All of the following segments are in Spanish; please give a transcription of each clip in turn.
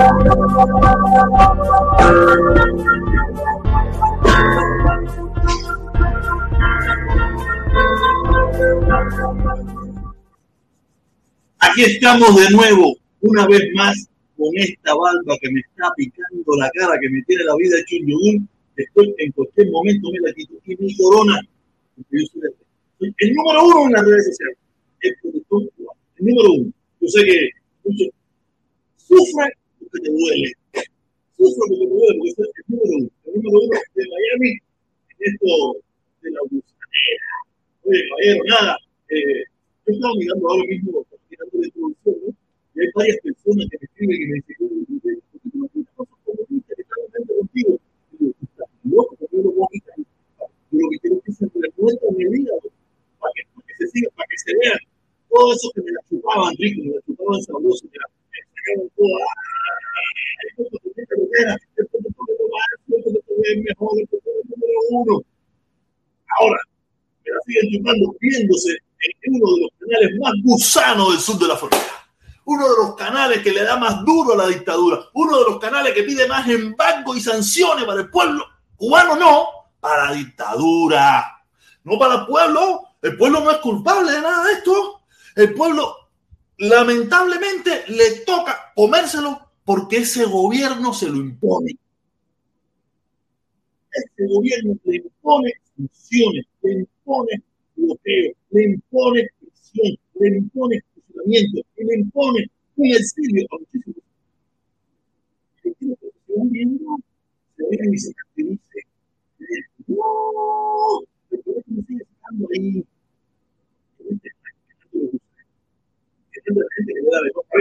Aquí estamos de nuevo, una vez más, con esta barba que me está picando la cara, que me tiene la vida hecho un yogur. Después, en cualquier momento, me la quito. Y mi corona, el número uno en las redes sociales. El número uno. Yo sé que muchos sufre porque te duele. Sufre porque te duele, porque es el número uno. De Miami en esto de la gusanera. Oye, caballero, nada. Eh, yo estaba mirando ahora mismo de producción, ¿no? Y hay varias personas que me escriben y me dicen, yo no contigo. loco, porque yo voy a quitar. Yo lo que quiero es que se en el hígado, para que, para que se siga, para que se vean todo eso que me la chupaban rico, me la chupaban sabroso, viéndose en uno de los canales más gusanos del sur de la Florida. Uno de los canales que le da más duro a la dictadura. Uno de los canales que pide más embargo y sanciones para el pueblo cubano, no, para la dictadura. No para el pueblo. El pueblo no es culpable de nada de esto. El pueblo, lamentablemente, le toca comérselo porque ese gobierno se lo impone. Ese gobierno le impone sanciones, le impone bloqueo, le impone presión, le impone funcionamiento, le impone un exilio a muchísimos. se ven y se. No, pero que me sigue estando ahí.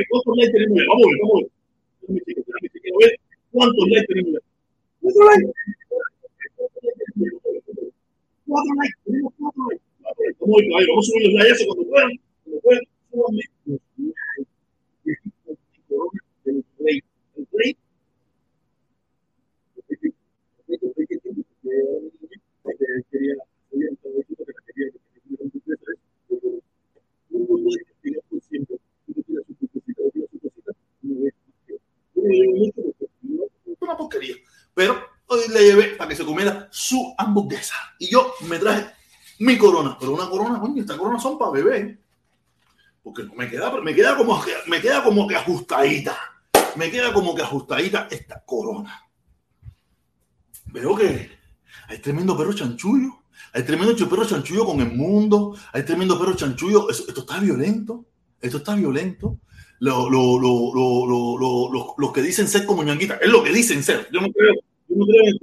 ¿Cuántos likes tenemos? Vamos vamos a ver. ¿Cuántos likes tenemos? ¿Cuántos likes, tenemos cuatro likes a, vamos a subir el el rey. Una porquería, pero hoy le llevé para que se comiera su hamburguesa y yo me traje mi corona, pero una corona, coño, esta corona son para bebé. Porque me queda, me queda como me queda como que ajustadita. Me queda como que ajustadita esta corona. Veo que hay tremendo perro chanchullo. Hay tremendo perro chanchullo con el mundo. Hay tremendo perro chanchullo. Esto, está violento. Esto está violento. Lo, lo, lo, los que dicen ser como ñanguita. Es lo que dicen ser. Yo no creo, yo no creo en el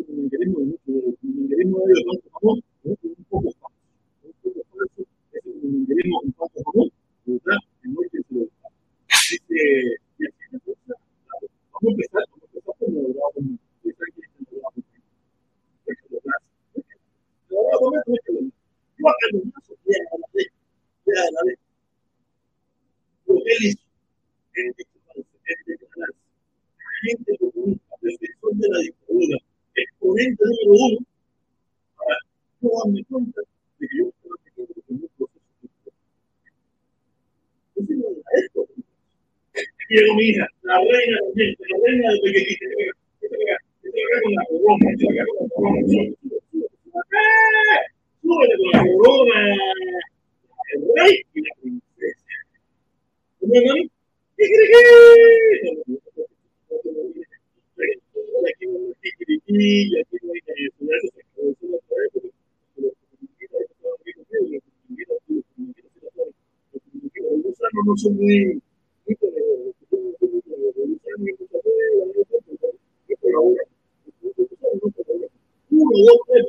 de tenemos un paso común, ¿verdad? Así que, vamos a empezar, vamos a empezar con vamos a empezar que es el trabajo. Ahora vamos a ver que yo acá no más ya a la vez, ya a la vez. Lo que él en canal, gente comunista, defensor de la dictadura, exponente número uno, para no darme que yo Llegó mi hija, la reina de la reina de pequeñita, con la corona, con la corona. Súbele con la corona, el rey y la princesa. ¿Cómo es, mami? ejemplo, no soy muy... Uno, dos, tres,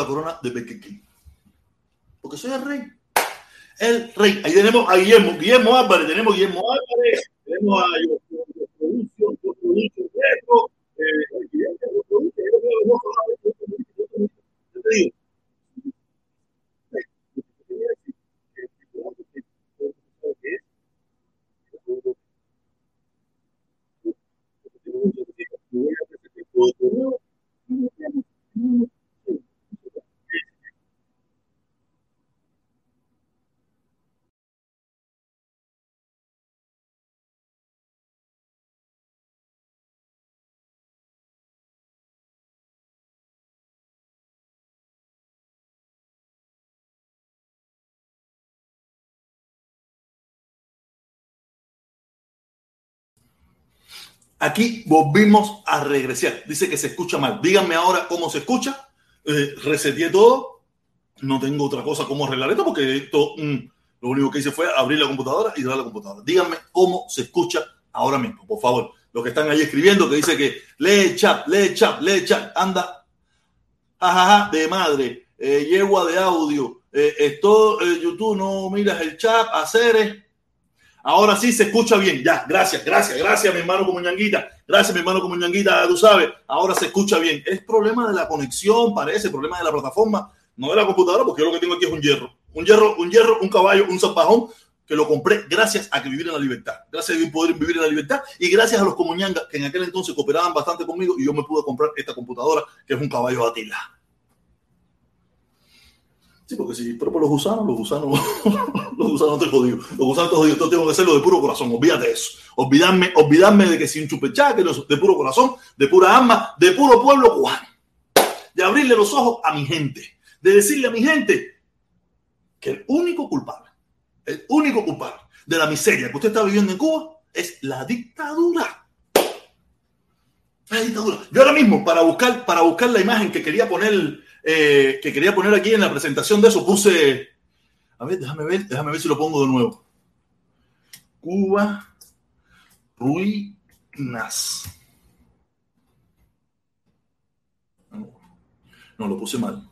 la corona de Pequequín. Porque soy el rey. El rey. Ahí tenemos a Guillermo, Guillermo Álvarez, tenemos a Guillermo Álvarez, tenemos a yo, yo, yo producio, yo producio retro, eh, Guillermo, yo producio, yo creo que no yo producio, yo producio. Yo te digo, Aquí volvimos a regresar. Dice que se escucha mal. Díganme ahora cómo se escucha. Eh, reseteé todo. No tengo otra cosa como arreglar esto porque esto mm, lo único que hice fue abrir la computadora y cerrar la computadora. Díganme cómo se escucha ahora mismo, por favor. Los que están ahí escribiendo que dice que lee chat, lee chat, lee chat. Anda. Jajaja, de madre. Eh, yegua de audio. Eh, esto, eh, YouTube, no miras el chat. Hacer Ahora sí se escucha bien. Ya, gracias, gracias, gracias, mi hermano como ñanguita. Gracias, mi hermano como ñanguita, tú sabes. Ahora se escucha bien. Es problema de la conexión, parece, problema de la plataforma, no de la computadora, porque yo lo que tengo aquí es un hierro. Un hierro, un hierro, un caballo, un zapajón que lo compré gracias a que vivir en la libertad. Gracias a poder vivir en la libertad y gracias a los comuñangas que en aquel entonces cooperaban bastante conmigo y yo me pude comprar esta computadora que es un caballo Atila. Sí, porque si pero por los gusanos, los gusanos, los gusanos te jodido. Los gusanos te jodido. Entonces tengo que hacerlo de puro corazón. Olvídate de eso. Olvidarme, olvidarme de que chupechá, que de puro corazón, de pura alma, de puro pueblo cubano. De abrirle los ojos a mi gente. De decirle a mi gente que el único culpable, el único culpable de la miseria que usted está viviendo en Cuba es la dictadura. La dictadura. Yo ahora mismo, para buscar, para buscar la imagen que quería poner eh, que quería poner aquí en la presentación de eso, puse. A ver, déjame ver, déjame ver si lo pongo de nuevo. Cuba ruinas. No, lo puse mal.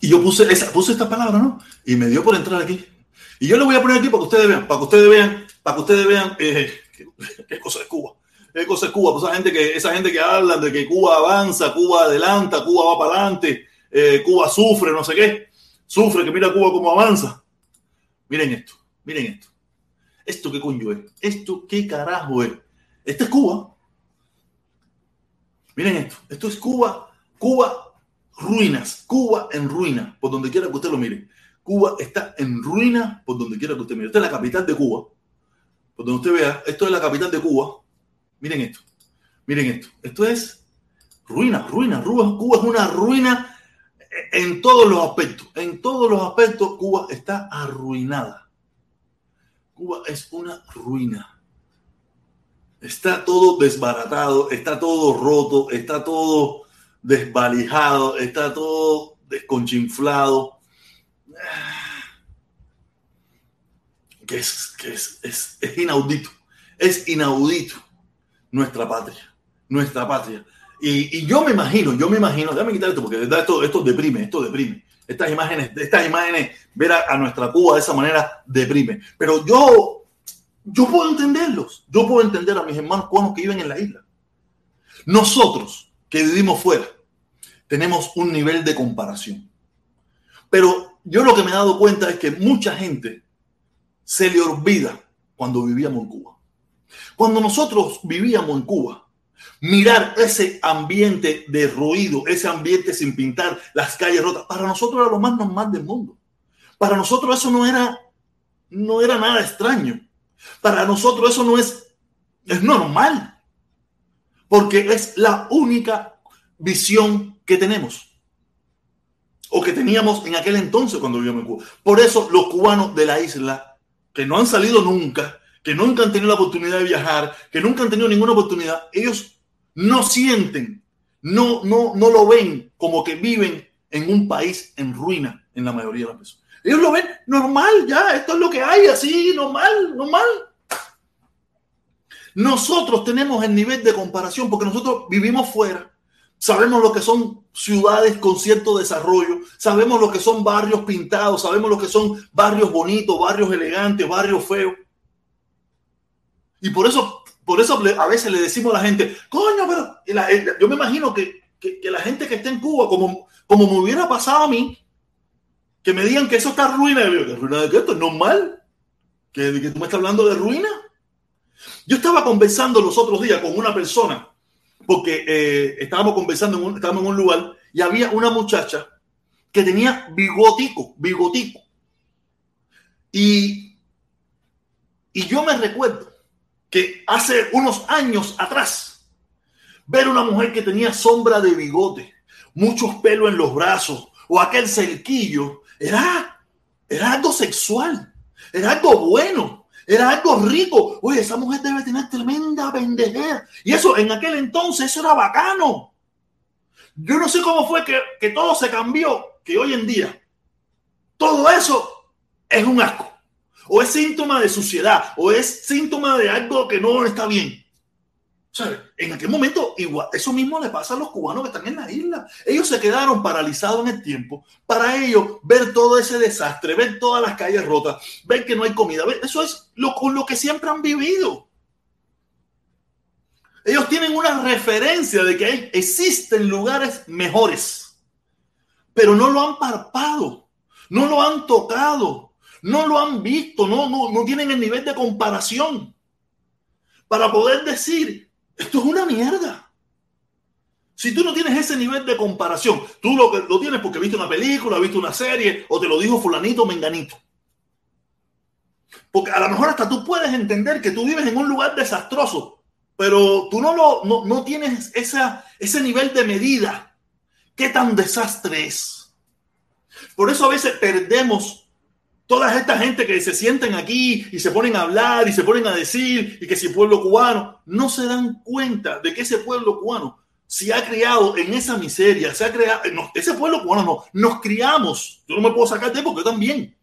Y yo puse, esa, puse esta palabra, ¿no? Y me dio por entrar aquí. Y yo le voy a poner aquí para que ustedes vean, para que ustedes vean, para que ustedes vean eh, qué, cosa es Cuba. Qué cosa es Cuba. Esa gente que, esa gente que habla de que Cuba avanza, Cuba adelanta, Cuba va para adelante, eh, Cuba sufre, no sé qué. Sufre, que mira Cuba cómo avanza. Miren esto, miren esto. ¿Esto qué coño es? ¿Esto qué carajo es? Esta es Cuba. Miren esto. Esto es Cuba. Cuba, ruinas. Cuba en ruina. Por donde quiera que usted lo mire. Cuba está en ruina por donde quiera que usted mire. Esta es la capital de cuba. Por donde usted vea, esto es la capital de Cuba. Miren esto. Miren esto. Esto es ruina, ruina. Cuba es una ruina en todos los aspectos. En todos los aspectos, Cuba está arruinada. Cuba es una ruina. Está todo desbaratado, está todo roto, está todo desvalijado, está todo desconchinflado. Que es, que es, es, inaudito. Es inaudito nuestra patria. Nuestra patria. Y, y, yo me imagino, yo me imagino, déjame quitar esto porque esto, esto deprime, esto deprime estas imágenes, estas imágenes, ver a, nuestra Cuba de esa manera deprime. Pero yo, yo puedo entenderlos. Yo puedo entender a mis hermanos cubanos que viven en la isla. Nosotros que vivimos fuera, tenemos un nivel de comparación. Pero yo lo que me he dado cuenta es que mucha gente se le olvida cuando vivíamos en Cuba. Cuando nosotros vivíamos en Cuba, mirar ese ambiente de ruido, ese ambiente sin pintar, las calles rotas, para nosotros era lo más normal del mundo. Para nosotros eso no era, no era nada extraño. Para nosotros eso no es, es normal. Porque es la única visión que tenemos. O que teníamos en aquel entonces cuando vivíamos en Cuba. Por eso los cubanos de la isla, que no han salido nunca, que nunca han tenido la oportunidad de viajar, que nunca han tenido ninguna oportunidad, ellos no sienten, no, no, no lo ven como que viven en un país en ruina en la mayoría de las personas. Ellos lo ven normal, ya, esto es lo que hay, así, normal, normal. Nosotros tenemos el nivel de comparación porque nosotros vivimos fuera, sabemos lo que son ciudades con cierto desarrollo, sabemos lo que son barrios pintados, sabemos lo que son barrios bonitos, barrios elegantes, barrios feos. Y por eso por eso a veces le decimos a la gente, coño, pero yo me imagino que, la gente que está en Cuba, como, como me hubiera pasado a mí, que me digan que eso está ruina. ¿Ruina de qué? Esto es normal. ¿Que, que tú me estás hablando de ruina? Yo estaba conversando los otros días con una persona, porque eh, estábamos conversando, en un, estábamos en un lugar y había una muchacha que tenía bigotico, bigotico. Y, y yo me recuerdo que hace unos años atrás, ver una mujer que tenía sombra de bigote, muchos pelos en los brazos o aquel cerquillo, era, era algo sexual, era algo bueno, era algo rico. Oye, esa mujer debe tener tremenda pendejera. Y eso en aquel entonces, eso era bacano. Yo no sé cómo fue que, que todo se cambió, que hoy en día todo eso es un asco o es síntoma de suciedad, o es síntoma de algo que no está bien. En aquel momento, igual, eso mismo le pasa a los cubanos que están en la isla. Ellos se quedaron paralizados en el tiempo. Para ellos, ver todo ese desastre, ver todas las calles rotas, ver que no hay comida, eso es lo, con lo que siempre han vivido. Ellos tienen una referencia de que existen lugares mejores, pero no lo han parpado, no lo han tocado, no lo han visto, no, no, no tienen el nivel de comparación para poder decir, esto es una mierda. Si tú no tienes ese nivel de comparación, tú lo, lo tienes porque viste una película, viste una serie, o te lo dijo fulanito menganito. Porque a lo mejor hasta tú puedes entender que tú vives en un lugar desastroso, pero tú no, lo, no, no tienes esa, ese nivel de medida. ¿Qué tan desastre es? Por eso a veces perdemos Toda esta gente que se sienten aquí y se ponen a hablar y se ponen a decir y que si pueblo cubano, no se dan cuenta de que ese pueblo cubano se ha criado en esa miseria, se ha creado, ese pueblo cubano no, nos criamos, yo no me puedo sacar de porque yo también,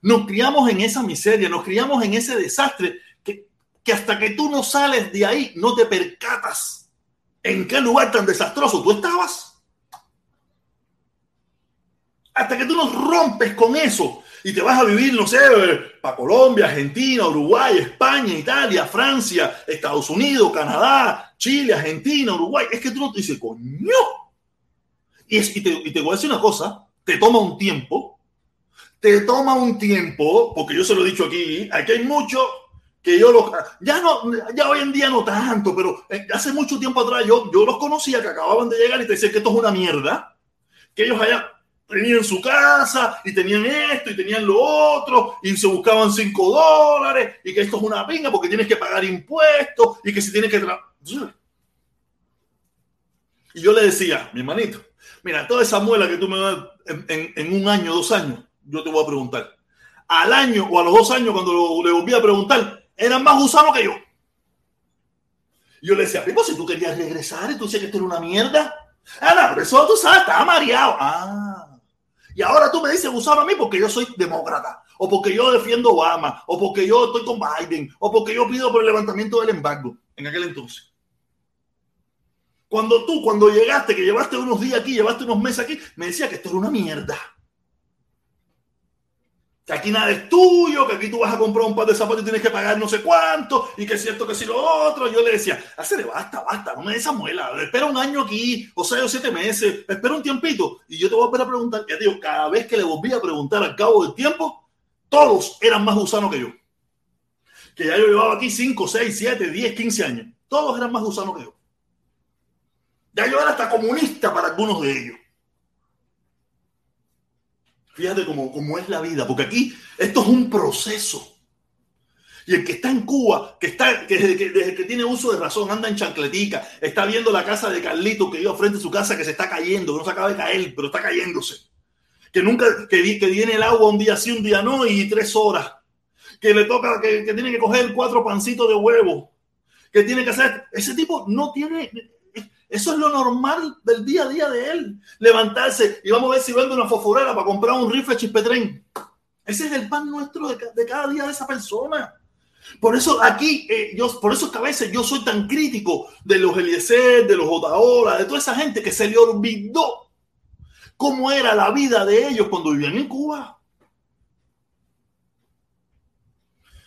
nos criamos en esa miseria, nos criamos en ese desastre que, que hasta que tú no sales de ahí no te percatas en qué lugar tan desastroso tú estabas. Hasta que tú no rompes con eso y te vas a vivir, no sé, para Colombia, Argentina, Uruguay, España, Italia, Francia, Estados Unidos, Canadá, Chile, Argentina, Uruguay. Es que tú no te dices, coño. Y, y, te, y te voy a decir una cosa, te toma un tiempo, te toma un tiempo, porque yo se lo he dicho aquí, aquí hay mucho que yo los, ya no, ya hoy en día no tanto, pero eh, hace mucho tiempo atrás yo, yo los conocía que acababan de llegar y te decían que esto es una mierda, que ellos allá tenían su casa y tenían esto y tenían lo otro y se buscaban cinco dólares y que esto es una pinga porque tienes que pagar impuestos y que si tienes que... Y yo le decía, mi hermanito, mira, toda esa muela que tú me das en, en, un año, dos años, yo te voy a preguntar. Al año o a los dos años, cuando le volví a preguntar, eran más gusanos que yo. Y yo le decía, Pipo, si tú querías regresar y tú decías que esto era una mierda. Ah, no, pero eso tú sabes, estaba mareado. Ah, y ahora tú me dices usar a mí porque yo soy demócrata, o porque yo defiendo Obama, o porque yo estoy con Biden, o porque yo pido por el levantamiento del embargo en aquel entonces. Cuando tú, cuando llegaste, que llevaste unos días aquí, llevaste unos meses aquí, me decía que esto era una mierda que aquí nada es tuyo, que aquí tú vas a comprar un par de zapatos y tienes que pagar no sé cuánto, y que es cierto que si lo otro. Yo le decía, hace basta, basta, no me des esa muela, espera un año aquí, o seis o siete meses, espera un tiempito, y yo te voy a volver a preguntar. Ya digo, cada vez que le volví a preguntar al cabo del tiempo, todos eran más gusanos que yo. Que ya yo llevaba aquí 5, 6, 7, 10, 15 años. Todos eran más gusanos que yo. Ya yo era hasta comunista para algunos de ellos. Fíjate cómo, cómo es la vida, porque aquí esto es un proceso. Y el que está en Cuba, que está, que desde, que tiene uso de razón, anda en chancletica, está viendo la casa de Carlito que iba frente a su casa que se está cayendo, que no se acaba de caer, pero está cayéndose. Que nunca, que, que viene el agua un día sí, un día no, y tres horas. Que le toca, que, que tiene que coger cuatro pancitos de huevo. Que tiene que hacer. Ese tipo no tiene, eso es lo normal del día a día de él. Levantarse y vamos a ver si vende una fosforera para comprar un rifle chispetren. Ese es el pan nuestro de, cada día de esa persona. Por eso aquí, eh, yo, por eso es que a veces yo soy tan crítico de los Eliezer, de los Otaola, de toda esa gente que se le olvidó cómo era la vida de ellos cuando vivían en Cuba.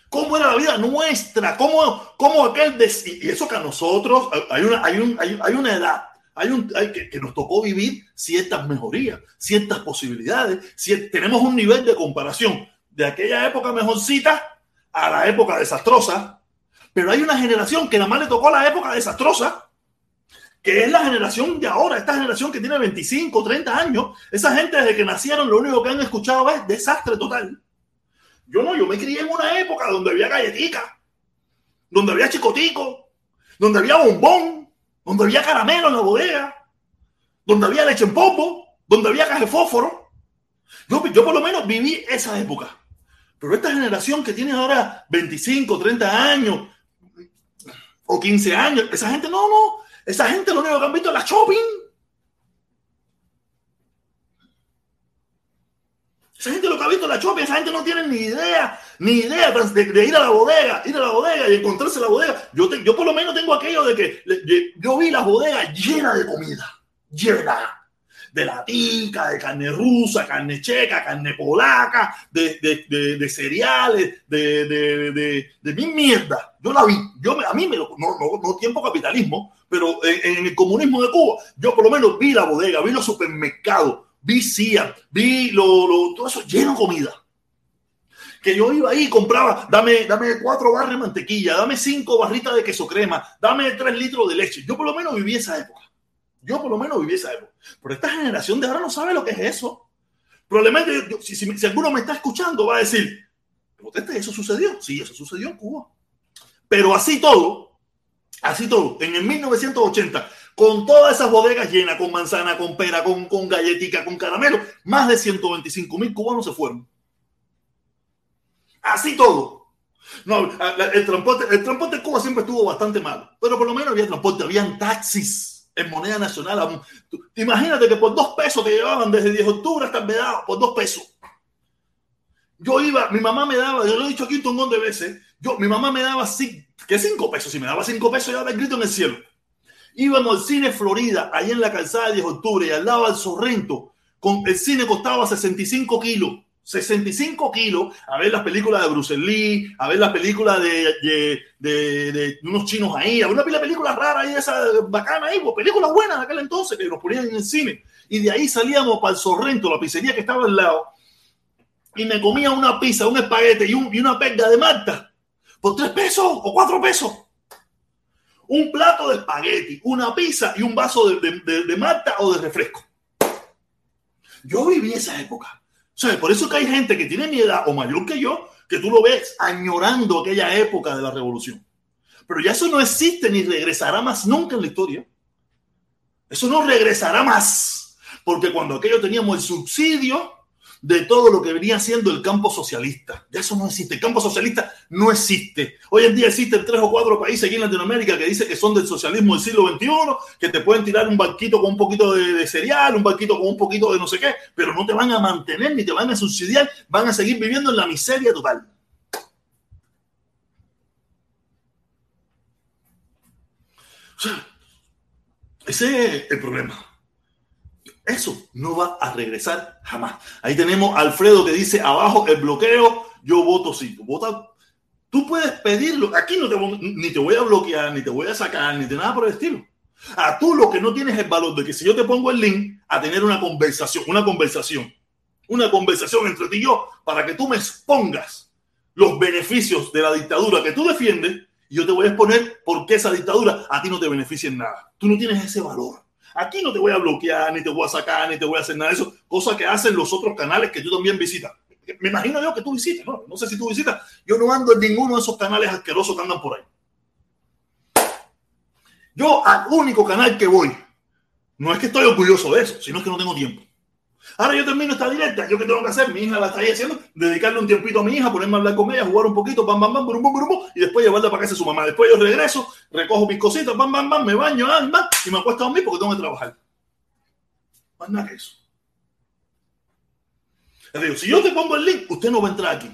Cómo era la vida nuestra, cómo, cómo aquel... y eso que a nosotros hay una, hay un, hay, una edad, hay un, hay que, nos tocó vivir ciertas mejorías, ciertas posibilidades, si, tenemos un nivel de comparación de aquella época mejorcita a la época desastrosa, pero hay una generación que nada más le tocó la época desastrosa, que es la generación de ahora, esta generación que tiene 25, 30 años, esa gente desde que nacieron lo único que han escuchado es desastre total. Yo no, yo me crié en una época donde había galletica, donde había chicotico, donde había bombón, donde había caramelo en la bodega, donde había leche en polvo, donde había caja de fósforo. Yo, yo por lo menos viví esa época. Pero esta generación que tiene ahora 25, 30 años o 15 años, esa gente no, no. Esa gente lo único que han visto es la shopping Esa gente lo que ha visto la chope, esa gente no tiene ni idea, ni idea de, ir a la bodega, ir a la bodega y encontrarse la bodega. Yo, yo por lo menos tengo aquello de que yo vi la bodega llena de comida, llena de latica, de carne rusa, carne checa, carne polaca, de, de, de cereales, de, de, mi mierda. Yo la vi, yo, a mí me lo, no, no, no tiempo capitalismo, pero en, en, el comunismo de Cuba, yo por lo menos vi la bodega, vi los supermercados, vi CIA, vi lo, lo, todo eso lleno de comida. Que yo iba ahí y compraba, dame, dame cuatro barras de mantequilla, dame cinco barritas de queso crema, dame tres litros de leche. Yo por lo menos viví esa época. Yo por lo menos viví esa época. Pero esta generación de ahora no sabe lo que es eso. Probablemente, si, alguno me está escuchando, va a decir, ¿eso sucedió? Sí, eso sucedió en Cuba. Pero así todo, así todo, en el 1980, con todas esas bodegas llenas, con manzana, con pera, con, con galletica, con caramelo, más de 125 mil cubanos se fueron. Así todo. No, el transporte, el transporte en Cuba siempre estuvo bastante mal, pero por lo menos había transporte, habían taxis. en moneda nacional. Imagínate que por dos pesos te llevaban desde 10 de octubre hasta el por dos pesos. Yo iba, mi mamá me daba, yo lo he dicho aquí un montón de veces, yo, mi mamá me daba cinco, ¿qué cinco pesos? Si me daba cinco pesos, yo daba el grito en el cielo. Íbamos al cine Florida, ahí en la calzada de 10 de octubre, y al lado del Sorrento, con, el cine costaba 65 kilos. 65 kilos a ver las películas de Bruce Lee, a ver las películas de, de, unos chinos ahí, a ver una pila de películas raras ahí, esa bacana ahí, pues, películas buenas de aquel entonces que nos ponían en el cine. Y de ahí salíamos para el Sorrento, la pizzería que estaba al lado, y me comía una pizza, un espaguete y, un, y una perga de Marta por tres pesos o cuatro pesos. Un plato de espagueti, una pizza y un vaso de, de, de Marta o de refresco. Yo viví esa época. Sea, por eso que hay gente que tiene mi edad o mayor que yo, que tú lo ves añorando aquella época de la revolución. Pero ya eso no existe ni regresará más nunca en la historia. Eso no regresará más. Porque cuando aquello teníamos el subsidio, de todo lo que venía siendo el campo socialista. Ya eso no existe. El campo socialista no existe. Hoy en día existen tres o cuatro países aquí en Latinoamérica que dicen que son del socialismo del siglo XXI, que te pueden tirar un barquito con un poquito de, cereal, un barquito con un poquito de no sé qué, pero no te van a mantener ni te van a subsidiar, van a seguir viviendo en la miseria total. ese es el problema. Eso no va a regresar jamás. Ahí tenemos Alfredo que dice abajo el bloqueo, yo voto sí. Vota. Tú puedes pedirlo. Aquí no te, ni te voy a bloquear, ni te voy a sacar, ni de nada por el estilo. A tú lo que no tienes el valor de que si yo te pongo el link a tener una conversación, una conversación, una conversación entre ti y yo, para que tú me expongas los beneficios de la dictadura que tú defiendes, y yo te voy a exponer por qué esa dictadura a ti no te beneficia en nada. Tú no tienes ese valor. Aquí no te voy a bloquear, ni te voy a sacar, ni te voy a hacer nada de eso, cosa que hacen los otros canales que tú también visitas. Me imagino yo que tú visitas, ¿no? No sé si tú visitas. Yo no ando en ninguno de esos canales asquerosos que andan por ahí. Yo al único canal que voy, no es que estoy orgulloso de eso, sino que no tengo tiempo. Ahora yo termino esta directa. ¿Yo qué tengo que hacer? Mi hija la está ahí haciendo. Dedicarle un tiempito a mi hija, ponerme a hablar con ella, jugar un poquito, bam, bam, bam, brum, brum, y después llevarla para casa de su mamá. Después yo regreso, recojo mis cositas, bam, bam, bam, me baño, bam, bam, y me acuesto a dormir porque tengo que trabajar. Más nada que eso. Es si yo te pongo el link, usted no va a entrar aquí.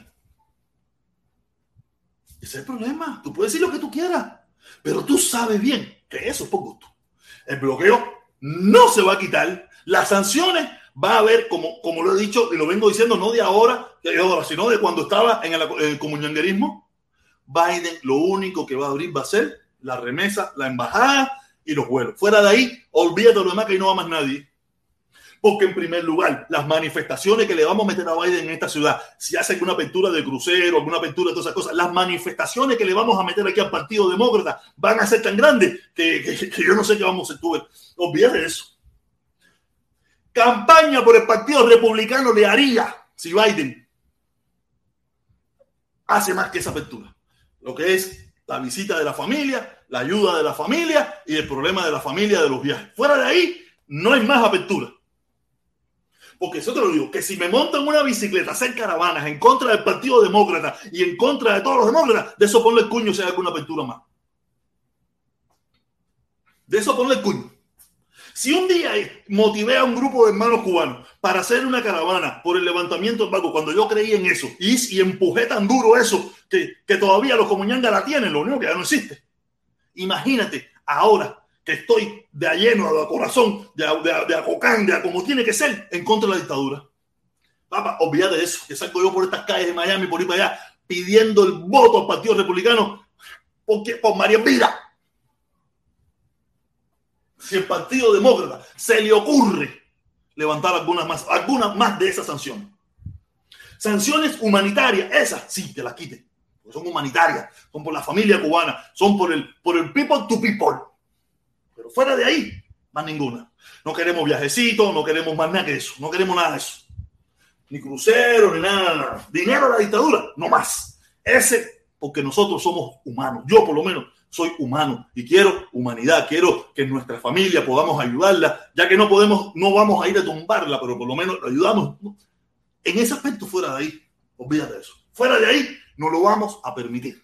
Ese es el problema. Tú puedes decir lo que tú quieras, pero tú sabes bien que eso es por gusto. El bloqueo no se va a quitar. Las sanciones va a haber, como, como lo he dicho y lo vengo diciendo, no de ahora, de ahora sino de cuando estaba en el, el Biden lo único que va a abrir va a ser la remesa, la embajada y los vuelos. Fuera de ahí, olvídate de lo demás que no va más nadie. Porque en primer lugar, las manifestaciones que le vamos a meter a Biden en esta ciudad, si hace alguna apertura de crucero, alguna apertura de todas esas cosas, las manifestaciones que le vamos a meter aquí al Partido Demócrata van a ser tan grandes que, yo no sé qué vamos a hacer. Olvídate de eso campaña por el Partido Republicano le haría si Biden hace más que esa apertura. Lo que es la visita de la familia, la ayuda de la familia y el problema de la familia de los viajes. Fuera de ahí, no hay más apertura. Porque eso te lo digo, que si me monto en una bicicleta hacer caravanas en contra del Partido Demócrata y en contra de todos los demócratas, de eso ponle el cuño si hay alguna apertura más. De eso ponle el cuño. Si un día motivé a un grupo de hermanos cubanos para hacer una caravana por el levantamiento del barco, cuando yo creí en eso y, empujé tan duro eso que, todavía los comunyangas la tienen, lo único que ya no existe. Imagínate ahora que estoy de lleno, a corazón, de a, de, de como tiene que ser en contra de la dictadura. Papá, olvídate de eso, que salgo yo por estas calles de Miami, por ir para allá, pidiendo el voto al Partido Republicano porque, por María Vida si el Partido Demócrata se le ocurre levantar algunas más, algunas más de esas sanciones. Sanciones humanitarias, esas sí, te las quiten. son humanitarias, son por la familia cubana, son por el, por el people to people. Pero fuera de ahí, más ninguna. No queremos viajecitos, no queremos más nada que eso, no queremos nada de eso. Ni crucero, ni nada, nada. Dinero a la dictadura, no más. Ese, porque nosotros somos humanos. Yo, por lo menos, soy humano y quiero humanidad, quiero que nuestra familia podamos ayudarla, ya que no podemos, no vamos a ir a tumbarla, pero por lo menos ayudamos. En ese aspecto, fuera de ahí, olvídate de eso. Fuera de ahí, no lo vamos a permitir.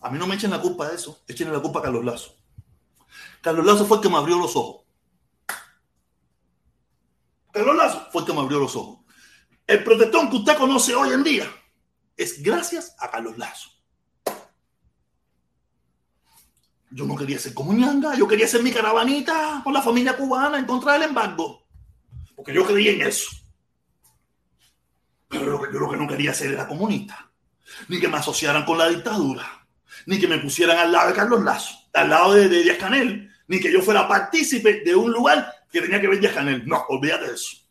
A mí no me echen la culpa de eso, echen la culpa a Carlos Lazo. Carlos Lazo fue el que me abrió los ojos. Carlos Lazo fue el que me abrió los ojos. El protestón que usted conoce hoy en día es gracias a Carlos Lazo. Yo no quería ser como Ñanga, yo quería ser mi caravanita con la familia cubana en contra del embargo. Porque yo creía en eso. Pero lo que, yo lo que no quería ser era comunista. Ni que me asociaran con la dictadura. Ni que me pusieran al lado de Carlos Lazo, al lado de, de Díaz Canel. Ni que yo fuera partícipe de un lugar que tenía que ver Díaz Canel. No, olvídate de eso.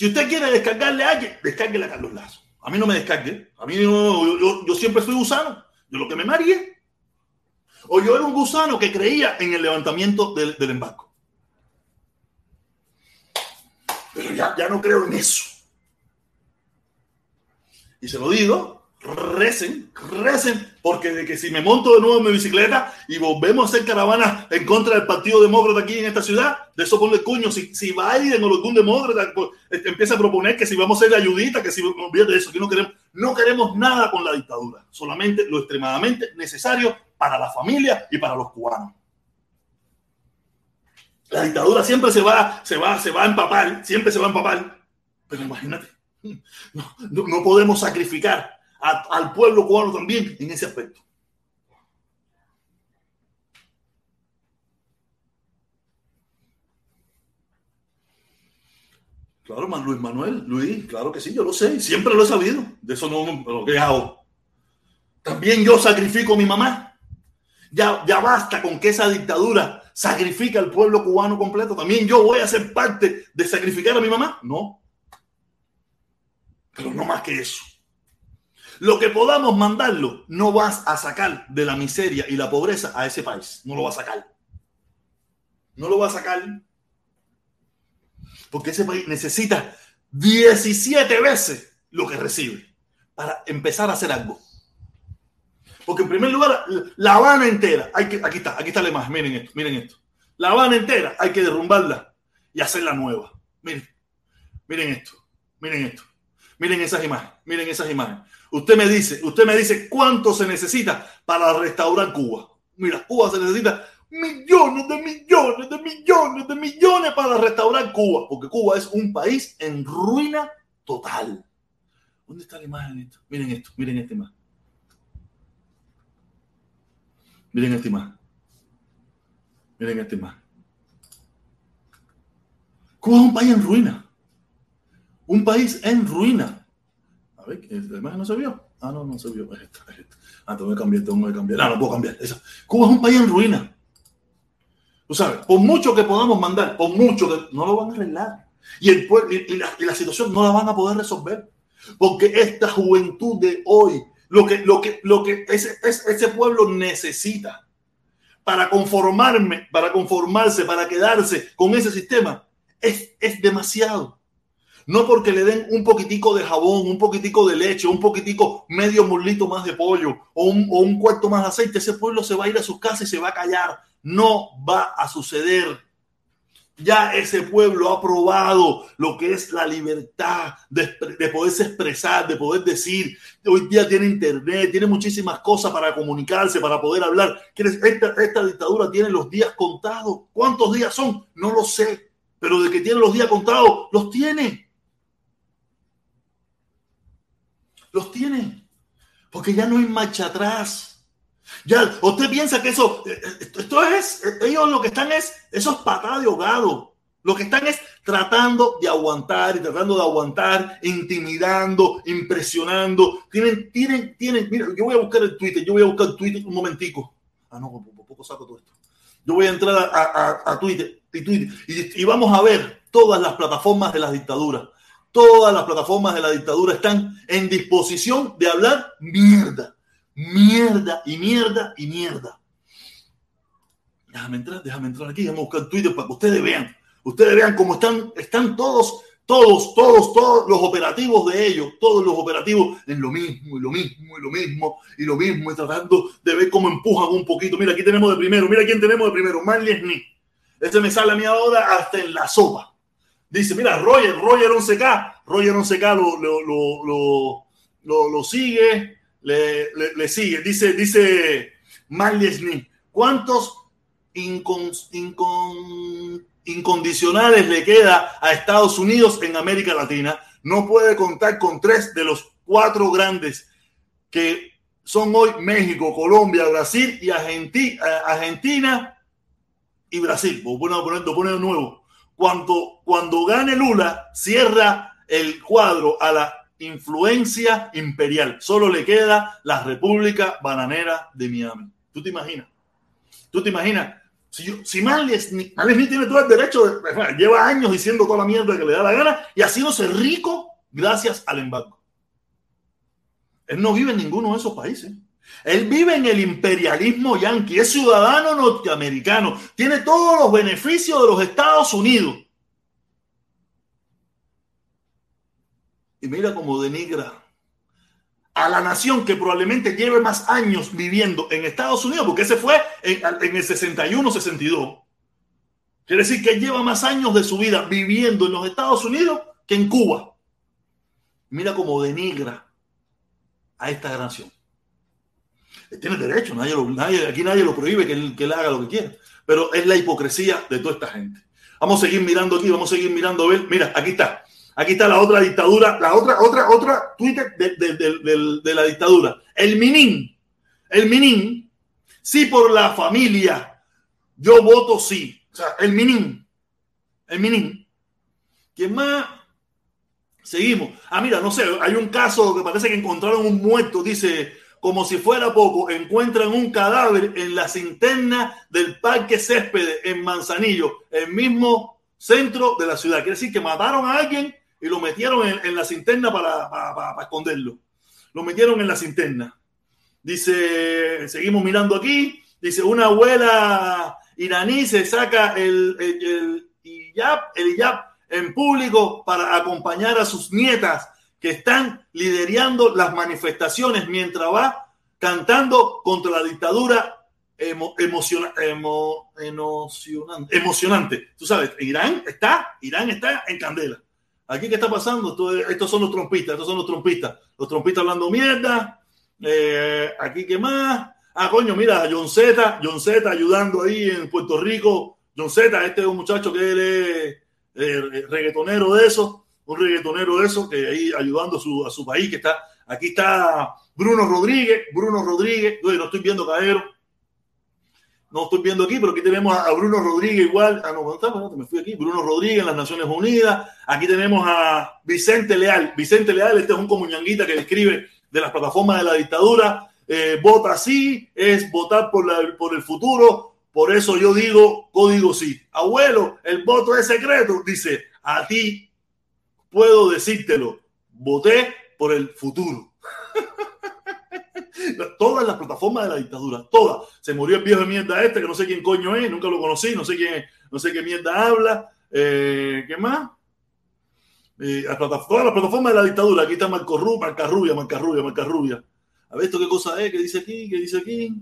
Si usted quiere descargarle a alguien, descárguele a Carlos Lazo. A mí no me descargue. A mí no, yo, yo, siempre fui gusano. Yo lo que me mareé. O yo era un gusano que creía en el levantamiento del, del embarco. Pero ya, ya no creo en eso. Y se lo digo, recen, recen, porque de que si me monto de nuevo en mi bicicleta y volvemos a hacer caravana en contra del Partido Demócrata aquí en esta ciudad, de eso ponle cuño, si, si Biden o algún demócrata pues, este, empieza a proponer que si vamos a ser ayudita, que si olvídate de eso, que no queremos, no queremos nada con la dictadura, solamente lo extremadamente necesario para la familia y para los cubanos. La dictadura siempre se va, se va, se va a empapar, siempre se va a empapar. Pero imagínate, no, no, no podemos sacrificar al pueblo cubano también en ese aspecto. Claro, Luis Manuel, Luis, claro que sí, yo lo sé, siempre lo he sabido. De eso no lo que hago. También yo sacrifico a mi mamá. Ya, ya basta con que esa dictadura sacrifique al pueblo cubano completo. También yo voy a ser parte de sacrificar a mi mamá. No. Pero no más que eso. Lo que podamos mandarlo, no vas a sacar de la miseria y la pobreza a ese país. No lo va a sacar. No lo va a sacar. Porque ese país necesita 17 veces lo que recibe para empezar a hacer algo. Porque en primer lugar, la Habana entera, hay que, aquí está, aquí está la imagen, miren esto, miren esto. La Habana entera hay que derrumbarla y hacerla nueva. Miren, miren esto, miren esto. Miren esas imágenes, miren esas imágenes. Usted me dice, usted me dice cuánto se necesita para restaurar Cuba. Mira, Cuba se necesita millones de millones de millones de millones para restaurar Cuba, porque Cuba es un país en ruina total. ¿Dónde está la imagen esto? Miren esto, miren esta imagen. Miren esta imagen. Miren esta imagen. Cuba es un país en ruina. Un país en ruina. Ver, imagen no se vio. Ah, no, no se vio. Es esta, es esta. Ah, tengo que cambiar, tengo que cambiar. Ah, no puedo cambiar. Esa. Cuba es un país en ruina. Tú sabes, por mucho que podamos mandar, por mucho que no lo van a arreglar. Y, el, y, la, y la situación no la van a poder resolver. Porque esta juventud de hoy, lo que, lo que, lo que ese, ese pueblo necesita para conformarme, para conformarse, para quedarse con ese sistema, es, es demasiado. No porque le den un poquitico de jabón, un poquitico de leche, un poquitico, medio mulito más de pollo o un, o un cuarto más de aceite, ese pueblo se va a ir a sus casas y se va a callar. No va a suceder. Ya ese pueblo ha probado lo que es la libertad de, de, poderse expresar, de poder decir. Hoy día tiene internet, tiene muchísimas cosas para comunicarse, para poder hablar. Esta, esta dictadura tiene los días contados. ¿Cuántos días son? No lo sé. Pero de que tiene los días contados, los tiene. Los tiene. Porque ya no hay marcha atrás. Ya, usted piensa que eso, esto es, ellos lo que están es, eso es patada de ahogado. Lo que están es tratando de aguantar y tratando de aguantar, intimidando, impresionando. Tienen, tienen, tienen, mira, yo voy a buscar el Twitter, yo voy a buscar el Twitter un momentico. Ah, no, poco saco todo esto. Yo voy a entrar a, a, a Twitter, y, Twitter y, y vamos a ver todas las plataformas de las dictaduras. Todas las plataformas de la dictadura están en disposición de hablar mierda mierda y mierda y mierda. Déjame entrar, déjame entrar aquí, vamos a buscar Twitter para que ustedes vean, ustedes vean cómo están, están todos, todos, todos, todos los operativos de ellos, todos los operativos en lo mismo y lo mismo y lo mismo y lo mismo y tratando de ver cómo empujan un poquito. Mira, aquí tenemos de primero, mira quién tenemos de primero, Marley Smith. Este me sale a mí ahora hasta en la sopa. Dice, mira, Roger, Roger 11K, Roger 11K lo, lo, lo, lo, lo sigue, le, sigue. Dice, dice Marley ¿cuántos incondicionales le queda a Estados Unidos en América Latina? No puede contar con tres de los cuatro grandes que son hoy México, Colombia, Brasil y Argentina, Argentina y Brasil. Voy a poner, de nuevo. Cuando, cuando gane Lula, cierra el cuadro a la influencia imperial. Solo le queda la República Bananera de Miami. ¿Tú te imaginas? ¿Tú te imaginas? Si, yo, si tiene todo el derecho, de, lleva años diciendo toda la mierda que le da la gana y ha sido ser rico gracias al embargo. Él no vive en ninguno de esos países. Él vive en el imperialismo yanqui, es ciudadano norteamericano, tiene todos los beneficios de los Estados Unidos. Y mira cómo denigra a la nación que probablemente lleve más años viviendo en Estados Unidos, porque ese fue en, el 61-62. Quiere decir que lleva más años de su vida viviendo en los Estados Unidos que en Cuba. Mira cómo denigra a esta nación. Tiene derecho, nadie, nadie aquí nadie lo prohíbe que él, que él haga lo que quiera, pero es la hipocresía de toda esta gente. Vamos a seguir mirando aquí, vamos a seguir mirando a ver. Mira, aquí está. Aquí está la otra dictadura, la otra, otra, otra Twitter de, la dictadura. El Minin. El Minin. Sí por la familia. Yo voto sí. O sea, el Minin. El Minin. ¿Quién más? Seguimos. Ah, mira, no sé, hay un caso que parece que encontraron un muerto, dice, como si fuera poco, encuentran un cadáver en la cinterna del Parque Céspedes en Manzanillo, el mismo centro de la ciudad. Quiere decir que mataron a alguien y lo metieron en, la cinterna para, esconderlo. Lo metieron en la cinterna. Dice, seguimos mirando aquí, dice, una abuela iraní se saca el, el, el hijab, en público para acompañar a sus nietas que están liderando las manifestaciones mientras va cantando contra la dictadura emocionante, emocionante. Tú sabes, Irán está, Irán está en candela. Aquí, ¿qué está pasando? estos son los trompistas, estos son los trompistas. Los trompistas hablando mierda. Eh, aquí, ¿qué más? Ah, coño, mira, John Z, John Z ayudando ahí en Puerto Rico. John Z, este es un muchacho que es eh, reggaetonero de eso, un reggaetonero de eso, que ahí ayudando a su, país, que está, aquí está Bruno Rodríguez, Bruno Rodríguez, no estoy viendo caer no estoy viendo aquí, pero aquí tenemos a Bruno Rodríguez igual. Ah, no, no, me fui aquí. Bruno Rodríguez en las Naciones Unidas. Aquí tenemos a Vicente Leal. Vicente Leal, este es un comuñanguita que escribe de las plataformas de la dictadura. Eh, vota sí, es votar por, la, por el futuro. Por eso yo digo código sí. Abuelo, el voto es secreto. Dice, a ti puedo decírtelo. Voté por el futuro. todas las plataformas de la dictadura, todas. Se murió el viejo de mierda este, que no sé quién coño es, nunca lo conocí, no sé quién, no sé qué mierda habla. Eh, ¿Qué más? Eh, todas las plataformas de la dictadura. Aquí está Marco Rubia, Marca Rubia, Marca Rubia, Marca Rubia. A ver, ¿esto qué cosa es? ¿Qué dice aquí? ¿Qué dice aquí?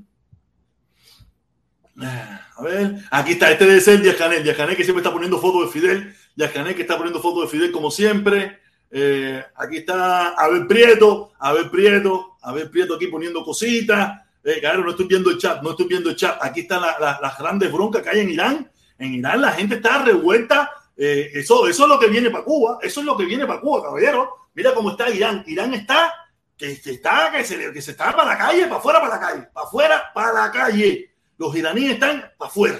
Ah, a ver, aquí está, este debe ser Díaz Canel, Díaz Canel que siempre está poniendo fotos de Fidel, Canel que está poniendo fotos de Fidel como siempre. Eh, aquí está Abel Prieto, Abel Prieto, Abel Prieto aquí poniendo cositas. Eh, claro, no estoy viendo el chat, no estoy viendo el chat. Aquí están las grandes broncas que hay en Irán. En Irán la gente está revuelta. Eh, eso, eso es lo que viene para Cuba. Eso es lo que viene para Cuba, caballero. Mira cómo está Irán. Irán está que, está que se, que se está para la calle, para afuera, para la calle, para afuera, para la calle. Los iraníes están para afuera.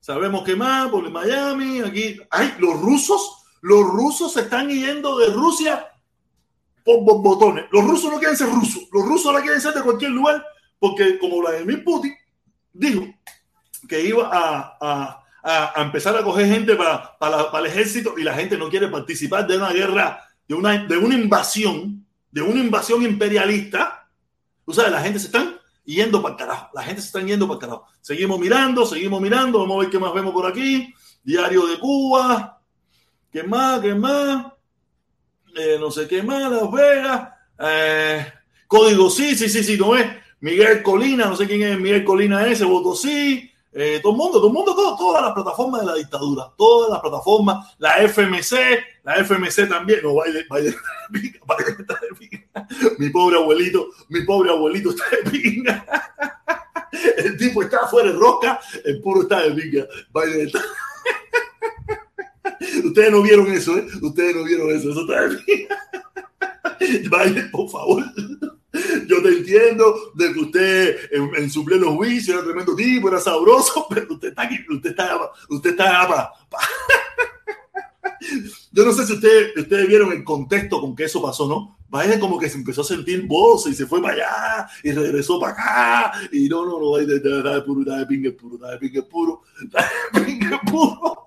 Sabemos que más por Miami, aquí. Ay, los rusos los rusos se están yendo de Rusia por botones. Los rusos no quieren ser rusos. Los rusos ahora quieren ser de cualquier lugar porque como Vladimir Putin dijo que iba a, empezar a coger gente para, para, el ejército y la gente no quiere participar de una guerra, de una, de una invasión, de una invasión imperialista. Tú sabes, la gente se están yendo para el carajo. La gente se está yendo para el carajo. Seguimos mirando, seguimos mirando. Vamos a ver qué más vemos por aquí. Diario de Cuba. ¿Qué más? ¿Qué más? Eh, no sé qué más, Las Vegas. Eh, código sí, sí, sí, sí, no es. Miguel Colina, no sé quién es Miguel Colina ese, voto sí. Eh, todo el mundo, todo el mundo, todo, todas las plataformas de la dictadura, todas las plataformas, la FMC, la FMC también, no, baile, baile, baile está de pinga. Mi pobre abuelito, mi pobre abuelito está de pinga. El tipo está fuera de rosca, el puro está de pinga. Baile está... Ustedes no vieron eso, ¿eh? Ustedes no vieron eso, eso está de pinga. Baile, por favor. Yo te entiendo de que usted en, en su pleno juicio era tremendo tipo, era sabroso, pero usted está aquí, usted está, usted está pa, pa. Yo no sé si ustedes, ustedes vieron el contexto con que eso pasó, ¿no? Vaya como que se empezó a sentir voz y se fue para allá y regresó para acá. Y no, no, no, de, de, puro, de pingue puro, de pingue puro, de pingue puro.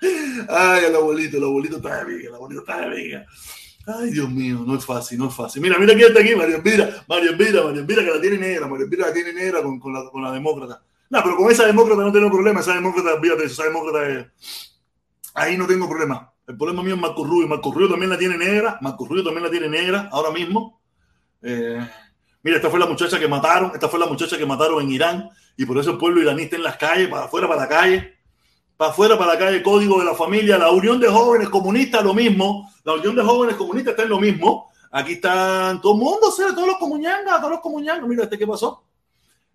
Ay, el abuelito, el abuelito está de pingue, el abuelito está de pingue. Ay, Dios mío, no es fácil, no es fácil. Mira, mira quién está aquí, María Elvira, María Elvira, María Elvira, que la tiene negra, María Elvira la tiene negra con, con, la, con la demócrata. No, pero con esa demócrata no tengo problema, esa demócrata, fíjate, esa demócrata es... Ahí no tengo problema. El problema mío es Marco Rubio. Marco Rubio también la tiene negra. Marco Rubio también la tiene negra ahora mismo. Eh, mira, esta fue la muchacha que mataron. Esta fue la muchacha que mataron en Irán. Y por eso el pueblo iraní está en las calles, para afuera, para la calle. Para afuera, para la calle, código de la familia. La Unión de Jóvenes Comunistas, lo mismo. La Unión de Jóvenes Comunistas está en lo mismo. Aquí están todo el mundo, todos los comuñangas, todos los comuñangas. Mira, este qué pasó.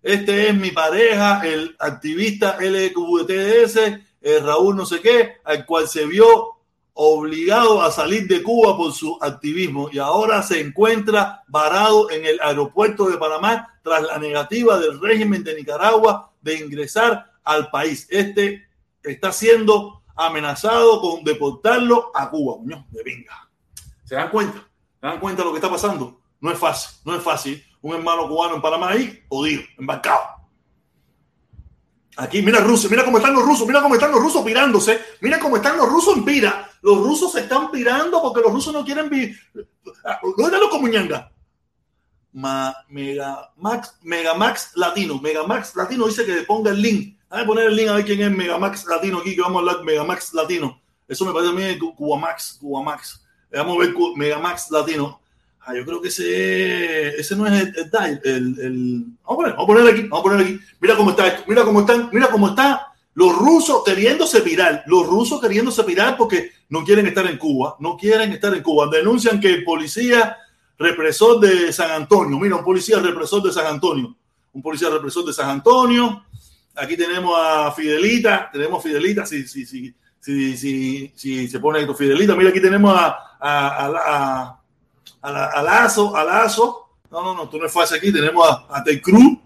Este es mi pareja, el activista LQTS eh, Raúl no sé qué, al cual se vio obligado a salir de Cuba por su activismo y ahora se encuentra varado en el aeropuerto de Panamá tras la negativa del régimen de Nicaragua de ingresar al país. Este está siendo amenazado con deportarlo a Cuba. de venga. ¿Se dan cuenta? ¿Se dan cuenta de lo que está pasando? No es fácil, no es fácil. Un hermano cubano en Panamá ahí, jodido, embarcado. Aquí, mira Rusia, mira cómo están los rusos, mira cómo están los rusos pirándose, mira cómo están los rusos en pira. Los rusos se están pirando porque los rusos no quieren vivir. ¿Dónde están los comuñangas? Ma, Mega, Max, Megamax Latino. Megamax Latino dice que ponga el link. A poner el link a ver quién es Megamax Latino aquí, que vamos a hablar de Megamax Latino. Eso me parece a mí Cubamax, Cubamax. Vamos a ver Megamax Latino. Ah, yo creo que ese, ese no es el, el, Vamos, a poner, vamos a poner aquí, vamos a poner aquí. Mira cómo está esto, mira cómo están, mira cómo está los rusos queriéndose viral, los rusos queriéndose viral porque no quieren estar en Cuba, no quieren estar en Cuba. Denuncian que el policía represor de San Antonio, mira, un policía represor de San Antonio, un policía represor de San Antonio. Aquí tenemos a Fidelita, tenemos Fidelita, si, si, si, si, si, se pone esto, Fidelita. Mira, aquí tenemos a, a, a, a a, Lazo, a Lazo. No, no, no, tú no es fácil aquí. Tenemos a, a Cruz.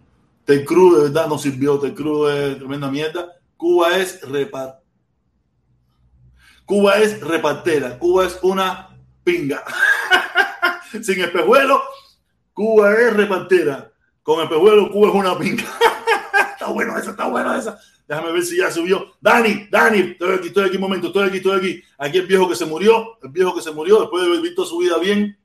Ted Cruz de verdad no sirvió. Ted Cruz es tremenda mierda. Cuba es repart. Cuba es repartera. Cuba es una pinga. Sin espejuelo, Cuba es repartera. Con espejuelo, Cuba es una pinga. está bueno esa, está bueno esa. Déjame ver si ya subió. Dani, Dani, estoy aquí, estoy aquí un momento, estoy aquí, estoy aquí. Aquí el viejo que se murió, el viejo que se murió después de haber visto su vida bien.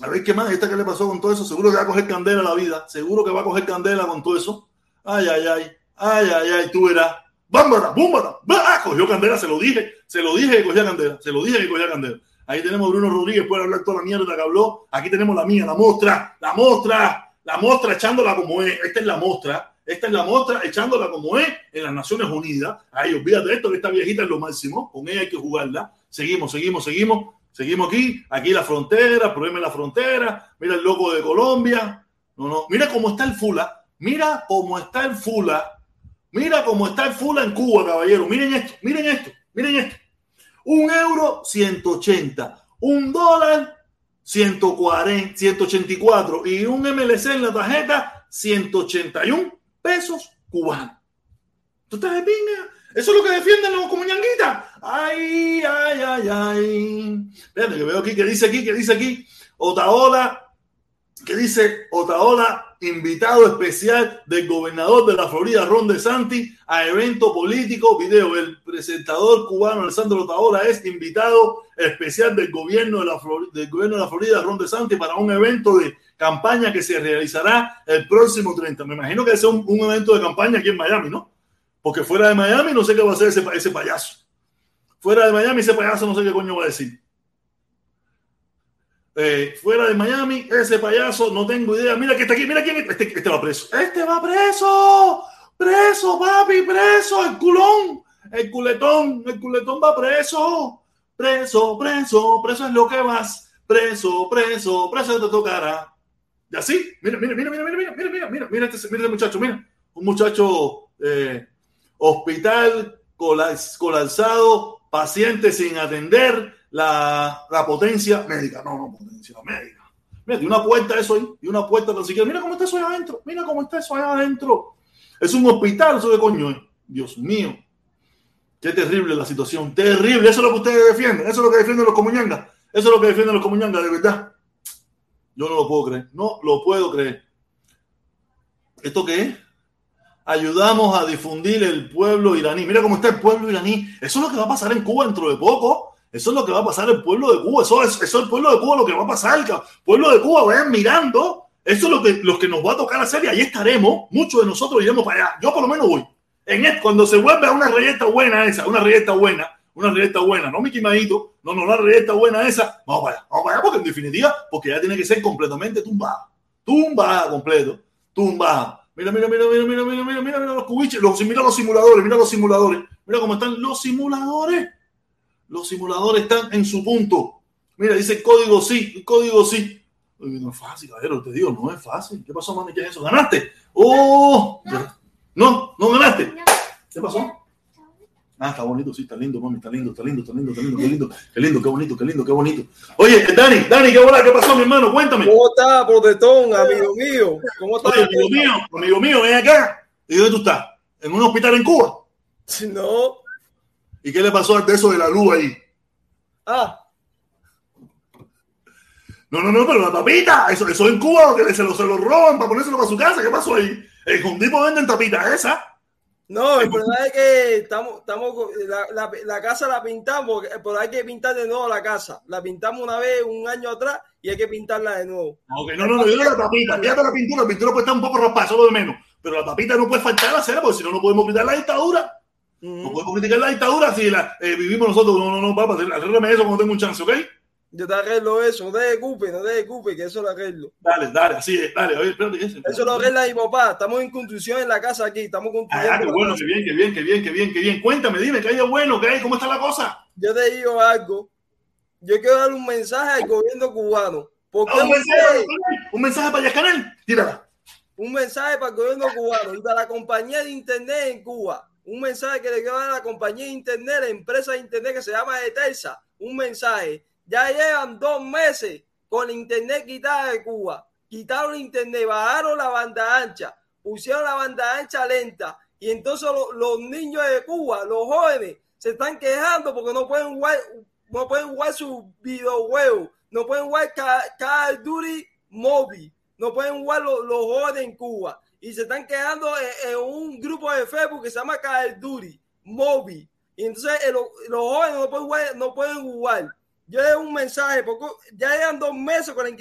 A ver qué más, esta que le pasó con todo eso, seguro que va a coger candela la vida, seguro que va a coger candela con todo eso. Ay, ay, ay, ay, ay, ay, tú verás. ¡Bámbara, búmbara! ¡Ah! Cogió candela, se lo dije, se lo dije que cogía candela, se lo dije que cogía candela. Ahí tenemos a Bruno Rodríguez, puede hablar toda la mierda que habló. Aquí tenemos la mía, la mostra, la mostra, la mostra echándola como es. Esta es la mostra, esta es la mostra echándola como es en las Naciones Unidas. Ay, olvídate esto, que esta viejita es lo máximo, con ella hay que jugarla. Seguimos, seguimos, seguimos. Seguimos aquí, aquí la frontera, problema la frontera, mira el loco de Colombia, no, no, mira cómo está el Fula, mira cómo está el Fula, mira cómo está el Fula en Cuba, caballero, miren esto, miren esto, miren esto, un euro 180, un dólar 140, 184 y un MLC en la tarjeta 181 pesos cubanos. ¿Tú estás de pinga? Eso es lo que defienden los comuñanguitas. Ay, ay, ay, ay. Espérate, que veo aquí, que dice aquí, que dice aquí. Otaola, que dice Otaola, invitado especial del gobernador de la Florida, Ron DeSantis, a evento político. Video, el presentador cubano Alessandro Otaola es invitado especial del gobierno de la Florida, del gobierno de la Florida, Ron DeSantis, para un evento de campaña que se realizará el próximo 30. Me imagino que es un, un evento de campaña aquí en Miami, ¿no? Porque fuera de Miami no sé qué va a hacer ese, payaso. Fuera de Miami ese payaso no sé qué coño va a decir. eh, fuera de Miami, ese payaso, no tengo idea. Mira que está aquí, mira quién este, este va preso. Este va preso. Preso, papi, preso. El culón, el culetón, el culetón va preso. Preso, preso, preso es lo que vas. Preso, preso, preso te tocará. Y así, mira, mira, mira, mira, mira, mira, mira, mira, mira, mira este, mira este muchacho, mira. Un muchacho eh, hospital colapsado, paciente sin atender, la, la potencia médica. No, no, potencia médica. Mira, de una puerta eso ahí, de una puerta tan siquiera. Mira cómo está eso ahí adentro, mira cómo está eso ahí adentro. Es un hospital, eso de coño. Dios mío. Qué terrible la situación, terrible. Eso es lo que ustedes defienden, eso es lo que defienden los comuñangas. Eso es lo que defienden los comuñangas, de verdad. Yo no lo puedo creer, no lo puedo creer. ¿Esto qué es? Ayudamos a difundir el pueblo iraní. Mira cómo está el pueblo iraní. Eso es lo que va a pasar en Cuba dentro de poco. Eso es lo que va a pasar el pueblo de Cuba. Eso es, eso es el pueblo de Cuba lo que va a pasar. El pueblo de Cuba, vayan mirando. Eso es lo que, lo que nos va a tocar hacer y ahí estaremos. Muchos de nosotros iremos para allá. Yo por lo menos voy. En el, cuando se vuelve a una reyeta buena esa, una reyeta buena, una ruleta buena, no mi quimadito, no, no, una ruleta buena esa, vamos para allá, vamos para allá, porque en definitiva, porque ya tiene que ser completamente tumbada, tumbada completo, tumbada. Mira, mira, mira, mira, mira, mira, mira, mira, los cubiches, los, mira los simuladores, mira los simuladores, mira cómo están los simuladores. Los simuladores están en su punto. Mira, dice código sí, código sí. No es fácil, cabrón, te digo, no es fácil. ¿Qué pasó, mami? ¿Qué es eso? ¿Ganaste? ¡Oh! No, no, no ganaste. ¿Qué pasó? Ah, está bonito, sí, está lindo, mami, está lindo, está lindo, está lindo, está lindo, qué lindo, qué lindo, qué bonito, qué lindo, qué bonito. Oye, Dani, Dani, ¿qué hola? ¿Qué pasó, mi hermano? Cuéntame. ¿Cómo está, protestón, amigo mío? ¿Cómo está? Oye, amigo mío, amigo mío, ven acá. ¿Y dónde tú estás? ¿En un hospital en Cuba? No, ¿Y qué le pasó al eso de la luz ahí? Ah. No, no, no, pero la tapita, eso, eso en Cuba, que se lo, se lo roban para ponérselo para su casa. ¿Qué pasó ahí? En un tipo venden tapitas esa. No, el problema es que estamos, estamos la, la, la, casa la pintamos, pero hay que pintar de nuevo la casa. La pintamos una vez un año atrás y hay que pintarla de nuevo. Okay, no, no, no, yo la tapita, fíjate la pintura, la pintura puede estar un poco raspada, eso lo de menos. Pero la tapita no puede faltar la cera, porque si no, no podemos pintar la dictadura. No podemos criticar la dictadura si la eh, vivimos nosotros. No, no, no, papá, arréglame eso cuando tengo un chance, ¿ok? Yo te arreglo eso, no te preocupes, no te preocupes, que eso lo arreglo. Dale, dale, así es, dale, oye, espérate. Ese, eso lo arregla mi papá, estamos en construcción en la casa aquí, estamos construyendo. Ah, qué bueno, qué bien, qué bien, qué bien, qué bien, qué bien. Cuéntame, dime, ¿qué hay de bueno? ¿Qué hay? ¿Cómo está la cosa? Yo te digo algo, yo quiero dar un mensaje al gobierno cubano. Porque ah, un, mensaje, un mensaje para Yascanel, tírala. Un mensaje para el gobierno cubano y para la compañía de internet en Cuba un mensaje que le quiero dar a la compañía de internet, la empresa de internet que se llama Etersa, un mensaje. Ya llevan dos meses con internet quitada de Cuba. Quitaron internet, bajaron la banda ancha, pusieron la banda ancha lenta. Y entonces los, niños de Cuba, los jóvenes, se están quejando porque no pueden jugar, no pueden jugar sus videojuegos, no pueden jugar Call of Duty móvil, no pueden jugar los, los jóvenes en Cuba y se están quedando en, un grupo de Facebook que se llama Call Duty, Moby. Y entonces eh, los, jóvenes no pueden, jugar, no pueden jugar. Yo le un mensaje, porque ya llevan dos meses con el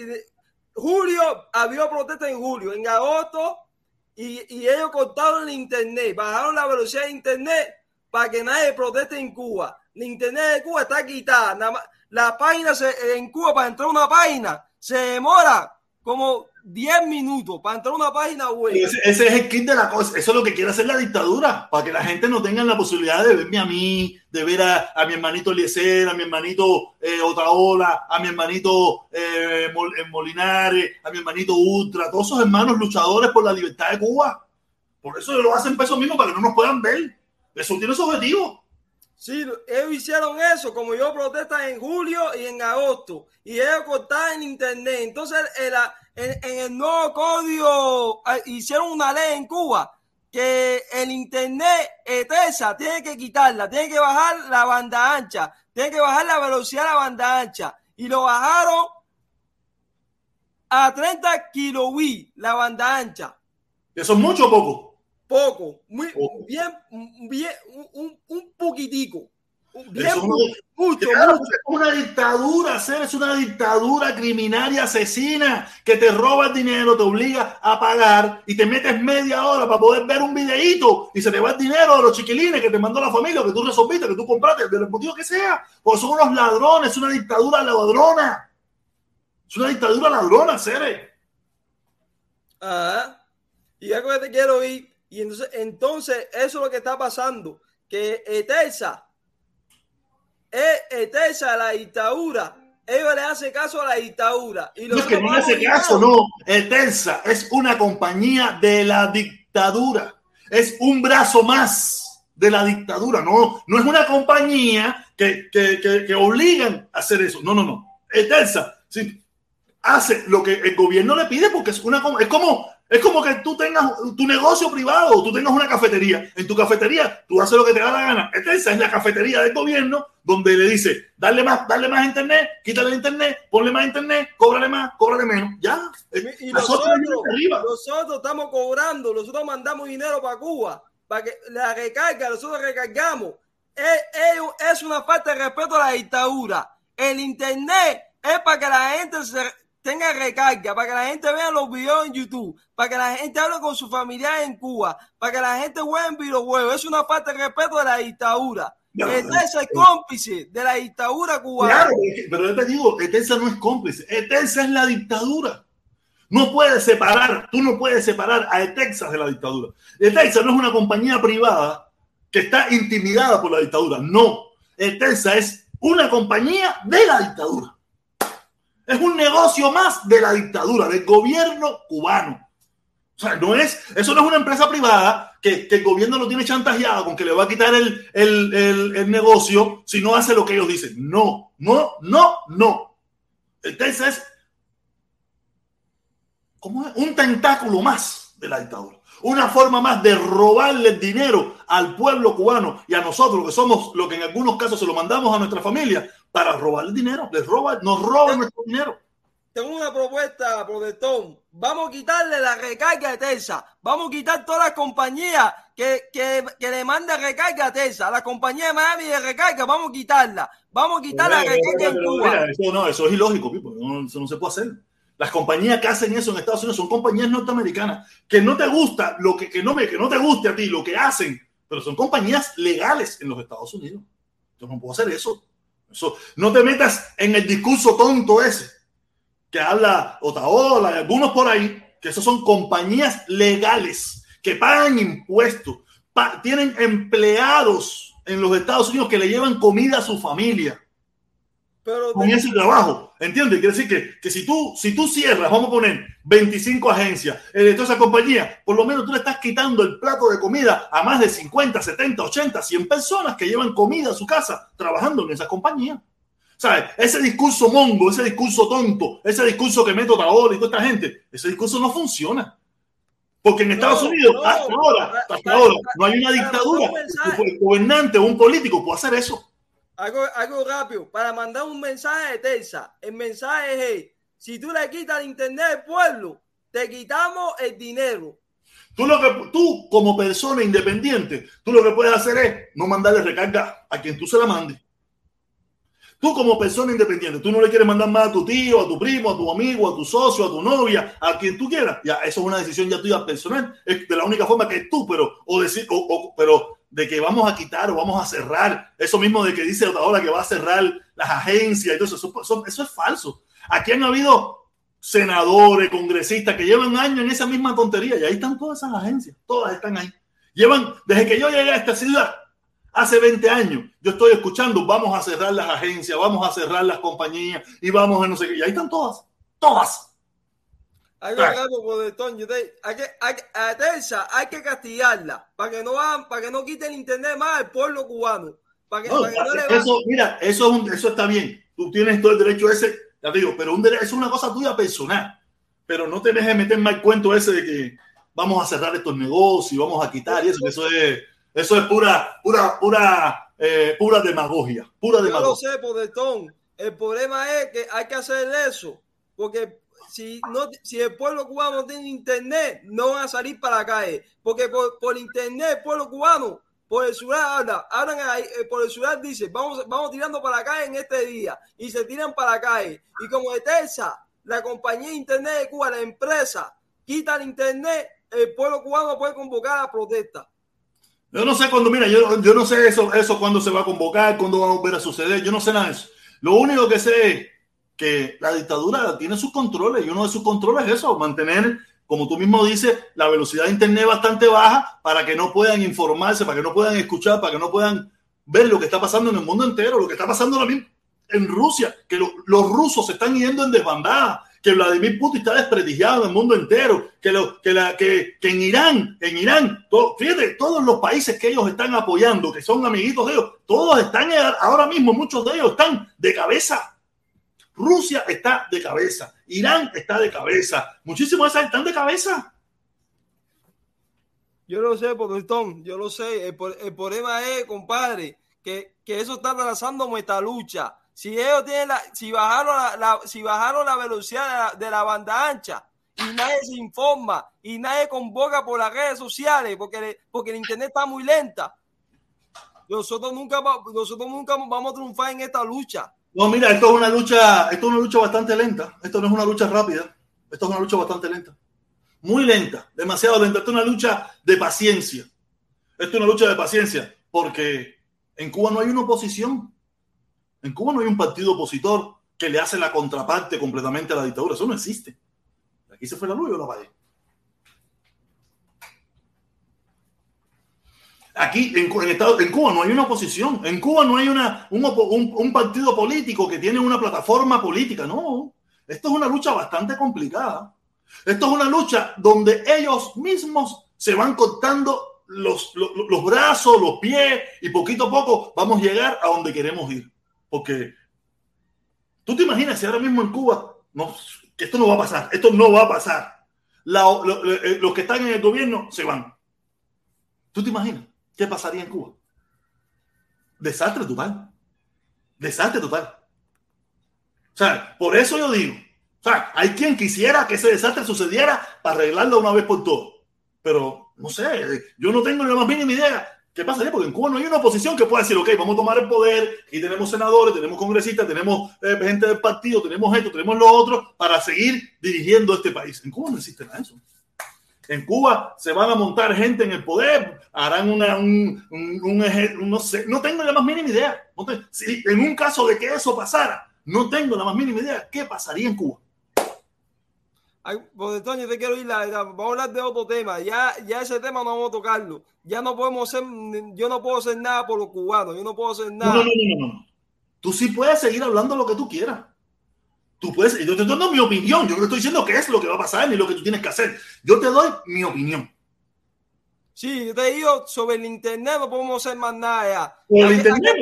Julio, había protesta en julio, en agosto, y, y ellos cortaron el internet, bajaron la velocidad de internet para que nadie proteste en Cuba. El internet de Cuba está quitada. La página se, en Cuba, para entrar a una página, se demora como 10 minutos para entrar a una página web. Ese, ese, es el kit de la cosa. Eso es lo que quiere hacer la dictadura, para que la gente no tenga la posibilidad de verme a mí, de ver a, a mi hermanito Eliezer, a mi hermanito eh, Otaola, a mi hermanito eh, eh, Molinares, a mi hermanito Ultra, todos esos hermanos luchadores por la libertad de Cuba. Por eso lo hacen peso mismo, para que no nos puedan ver. Eso tiene su objetivo. Sí, ellos hicieron eso, como yo protesta en julio y en agosto, y ellos cortaron en internet. Entonces, era en, el nuevo código ah, hicieron una ley en Cuba que el internet ETESA tiene que quitarla, tiene que bajar la banda ancha, tiene que bajar la velocidad de la banda ancha. Y lo bajaron a 30 kilobits la banda ancha. ¿Eso es mucho o poco? Poco, muy bien, bien, un, un poquitico. Bien, mucho, una dictadura, es una dictadura criminal y asesina que te roba el dinero, te obliga a pagar y te metes media hora para poder ver un videíto y se te va el dinero de los chiquilines que te mandó la familia, que tú resolviste, que tú compraste, del motivo que sea. Porque son unos ladrones, es una dictadura ladrona. Es una dictadura ladrona, Cere. Ajá. Y algo que te quiero ir. Y entonces, entonces, eso es lo que está pasando. Que Eterza es Eterza la dictadura. Ellos le hacen caso a la dictadura. Y no es que no le hace caso, no. Eterza es una compañía de la dictadura. Es un brazo más de la dictadura. No, no es una compañía que, que, que, que obligan a hacer eso. No, no, no. Eterza sí, hace lo que el gobierno le pide porque es una es como es como que tú tengas tu negocio privado, tú tengas una cafetería. En tu cafetería, tú haces lo que te da la gana. Esa es la cafetería del gobierno donde le dice, dale más, dale más internet, quítale internet, ponle más internet, cóbrale más, cóbrale menos. Ya. Y nosotros, nosotros estamos cobrando, nosotros mandamos dinero para Cuba, para que la recarga, nosotros recargamos. Es una falta de respeto a la dictadura. El internet es para que la gente se, tenga recarga, para que la gente vea los videos en YouTube, para que la gente hable con su familia en Cuba, para que la gente juegue en videojuegos. Es una parte de respeto de la dictadura. No, Etensa es cómplice de la dictadura cubana. Claro, pero yo te digo, Etensa no es cómplice. Etensa es la dictadura. No puedes separar, tú no puedes separar a Etensa de la dictadura. Etensa no es una compañía privada que está intimidada por la dictadura. No, Etensa es una compañía de la dictadura. Es un negocio más de la dictadura, del gobierno cubano. O sea, no es, eso no es una empresa privada que, que el gobierno lo tiene chantajeado con que le va a quitar el, el, el, negocio si no hace lo que ellos dicen. No, no, no, no. Entonces es ¿cómo es? un tentáculo más de la dictadura. Una forma más de robarle dinero al pueblo cubano y a nosotros, que somos lo que en algunos casos se lo mandamos a nuestra familia, para robar el dinero. Les roban, nos roban nuestro dinero. Tengo una propuesta, Protestón. Vamos a quitarle la recarga de Telsa. Vamos a quitar todas las compañías que, que, que le mandan recarga a Telsa. La compañía de Miami de recarga, vamos a quitarla. Vamos a quitar la recarga en Cuba. Mira, eso no, eso es ilógico, Pipo. No, eso no se puede hacer. Las compañías que hacen eso en Estados Unidos son compañías norteamericanas. Que no te gusta, lo que, que, no, me, que no te guste a ti, lo que hacen, pero son compañías legales en los Estados Unidos. Yo no puedo hacer eso. No te metas en el discurso tonto ese que habla Otaola y algunos por ahí, que esos son compañías legales que pagan impuestos, tienen empleados en los Estados Unidos que le llevan comida a su familia. Pero con ese trabajo, ¿entiendes? Quiere decir que, que, si, tú, si tú cierras, vamos a poner 25 agencias eh, toda esa compañía, por lo menos tú le estás quitando el plato de comida a más de 50, 70, 80, 100 personas que llevan comida a su casa trabajando en esa compañía. ¿Sabes? Ese discurso mongo, ese discurso tonto, ese discurso que meto Taola y toda esta gente, ese discurso no funciona. Porque en Estados no, Unidos, no, hasta ahora, hasta ahora, no hay una dictadura. Un gobernante o un político puede hacer eso. Algo, algo rápido, para mandar un mensaje de Terza. El mensaje es, si tú le quitas el internet al pueblo, te quitamos el dinero. Tú, lo que, tú como persona independiente, tú lo que puedes hacer es no mandarle recarga a quien tú se la mandes. Tú como persona independiente, tú no le quieres mandar más a tu tío, a tu primo, a tu amigo, a tu socio, a tu novia, a quien tú quieras. Ya, eso es una decisión ya tuya personal. Es de la única forma que tú, pero, o decir, o, pero de que vamos a quitar o vamos a cerrar. Eso mismo de que dice ahora que va a cerrar las agencias eso, eso, eso, eso es falso. Aquí han habido senadores, congresistas que llevan años en esa misma tontería y ahí están todas esas agencias, todas están ahí. Llevan, desde que yo llegué a esta ciudad, hace 20 años, yo estoy escuchando, vamos a cerrar las agencias, vamos a cerrar las compañías y vamos a no sé qué. Y ahí están todas, todas. Hay que, hay que, hay, a Terza hay que castigarla para que no hagan, para que no quiten internet más al pueblo cubano. Para que, no, para que no le eso, mira, eso, es un, eso está bien. Tú tienes todo el derecho ese, ya te digo, pero un derecho, es una cosa tuya personal. Pero no te dejes meter mal cuento ese de que vamos a cerrar estos negocios, vamos a quitar y eso, eso es, eso es pura, pura, pura, eh, pura demagogia. Pura demagogia. Yo lo sé, Podetón. El problema es que hay que hacer eso, porque si, no, si el pueblo cubano no tiene internet, no van a salir para la calle. Porque por, por internet, el pueblo cubano, por el celular habla, hablan ahí, eh, por el celular dice, vamos, vamos tirando para la calle en este día. Y se tiran para la calle. Y como de Terza, la compañía de internet de Cuba, la empresa, quita el internet, el pueblo cubano puede convocar a protesta. Yo no sé cuándo, mira, yo, yo no sé eso, eso cuándo se va a convocar, cuándo va a volver a suceder, yo no sé nada de eso. Lo único que sé es que la dictadura tiene sus controles y uno de sus controles es eso, mantener, como tú mismo dices, la velocidad de Internet bastante baja para que no puedan informarse, para que no puedan escuchar, para que no puedan ver lo que está pasando en el mundo entero, lo que está pasando en Rusia, que lo, los rusos se están yendo en desbandada, que Vladimir Putin está desprestigiado en el mundo entero, que, lo, que, la, que, que en Irán, en Irán, fíjate, todos los países que ellos están apoyando, que son amiguitos de ellos, todos están ahora mismo, muchos de ellos están de cabeza. Rusia está de cabeza, Irán está de cabeza, muchísimos de esas están de cabeza. Yo lo sé, Tom, yo lo sé. El, problema es, compadre, que, que eso está atrasando nuestra lucha si ellos tienen la, si bajaron la, si bajaron la velocidad de la, de la, banda ancha y nadie se informa y nadie convoca por las redes sociales porque, porque el internet está muy lenta, nosotros nunca, nosotros nunca vamos a triunfar en esta lucha. No, mira, esto es una lucha, esto es una lucha bastante lenta. Esto no es una lucha rápida. Esto es una lucha bastante lenta. Muy lenta, demasiado lenta. Esto es una lucha de paciencia. Esto es una lucha de paciencia, porque en Cuba no hay una oposición. En Cuba no hay un partido opositor que le hace la contraparte completamente a la dictadura. Eso no existe. Aquí se fue la luz la pagué. Aquí en, en, Estado, en, Cuba no hay una oposición. En Cuba no hay una, un, partido político que tiene una plataforma política. No. Esto es una lucha bastante complicada. Esto es una lucha donde ellos mismos se van cortando los, los, brazos, los pies y poquito a poco vamos a llegar a donde queremos ir. Porque tú te imaginas si ahora mismo en Cuba, no, esto no va a pasar, esto no va a pasar. La, lo, eh, los que están en el gobierno se van. ¿Tú te imaginas qué pasaría en Cuba? Desastre total. Desastre total. O sea, por eso yo digo, o sea, hay quien quisiera que ese desastre sucediera para arreglarlo una vez por todas. Pero, no sé, yo no tengo ni la más mínima idea ¿Qué pasaría? Porque en Cuba no hay una oposición que pueda decir, ok, vamos a tomar el poder y tenemos senadores, tenemos congresistas, tenemos eh, gente del partido, tenemos esto, tenemos lo otro para seguir dirigiendo este país. En Cuba no existe nada de eso. En Cuba se van a montar gente en el poder, harán una, un, un, un, no sé, no tengo la más mínima idea. No te, si en un caso de que eso pasara, no tengo la más mínima idea qué pasaría en Cuba. Ay, pues Toño, te quiero ir, la, la, vamos a hablar de otro tema. Ya, ya ese tema no vamos a tocarlo. Ya no podemos hacer, yo no puedo hacer nada por los cubanos, yo no puedo hacer nada. No, no, no, no, no. Tú sí puedes seguir hablando lo que tú quieras. Tú puedes, yo te estoy dando mi opinión, yo no te estoy diciendo qué es lo que va a pasar ni lo que tú tienes que hacer. Yo te doy mi opinión. Sí, yo te digo, sobre el internet no podemos hacer más nada. Por el internet,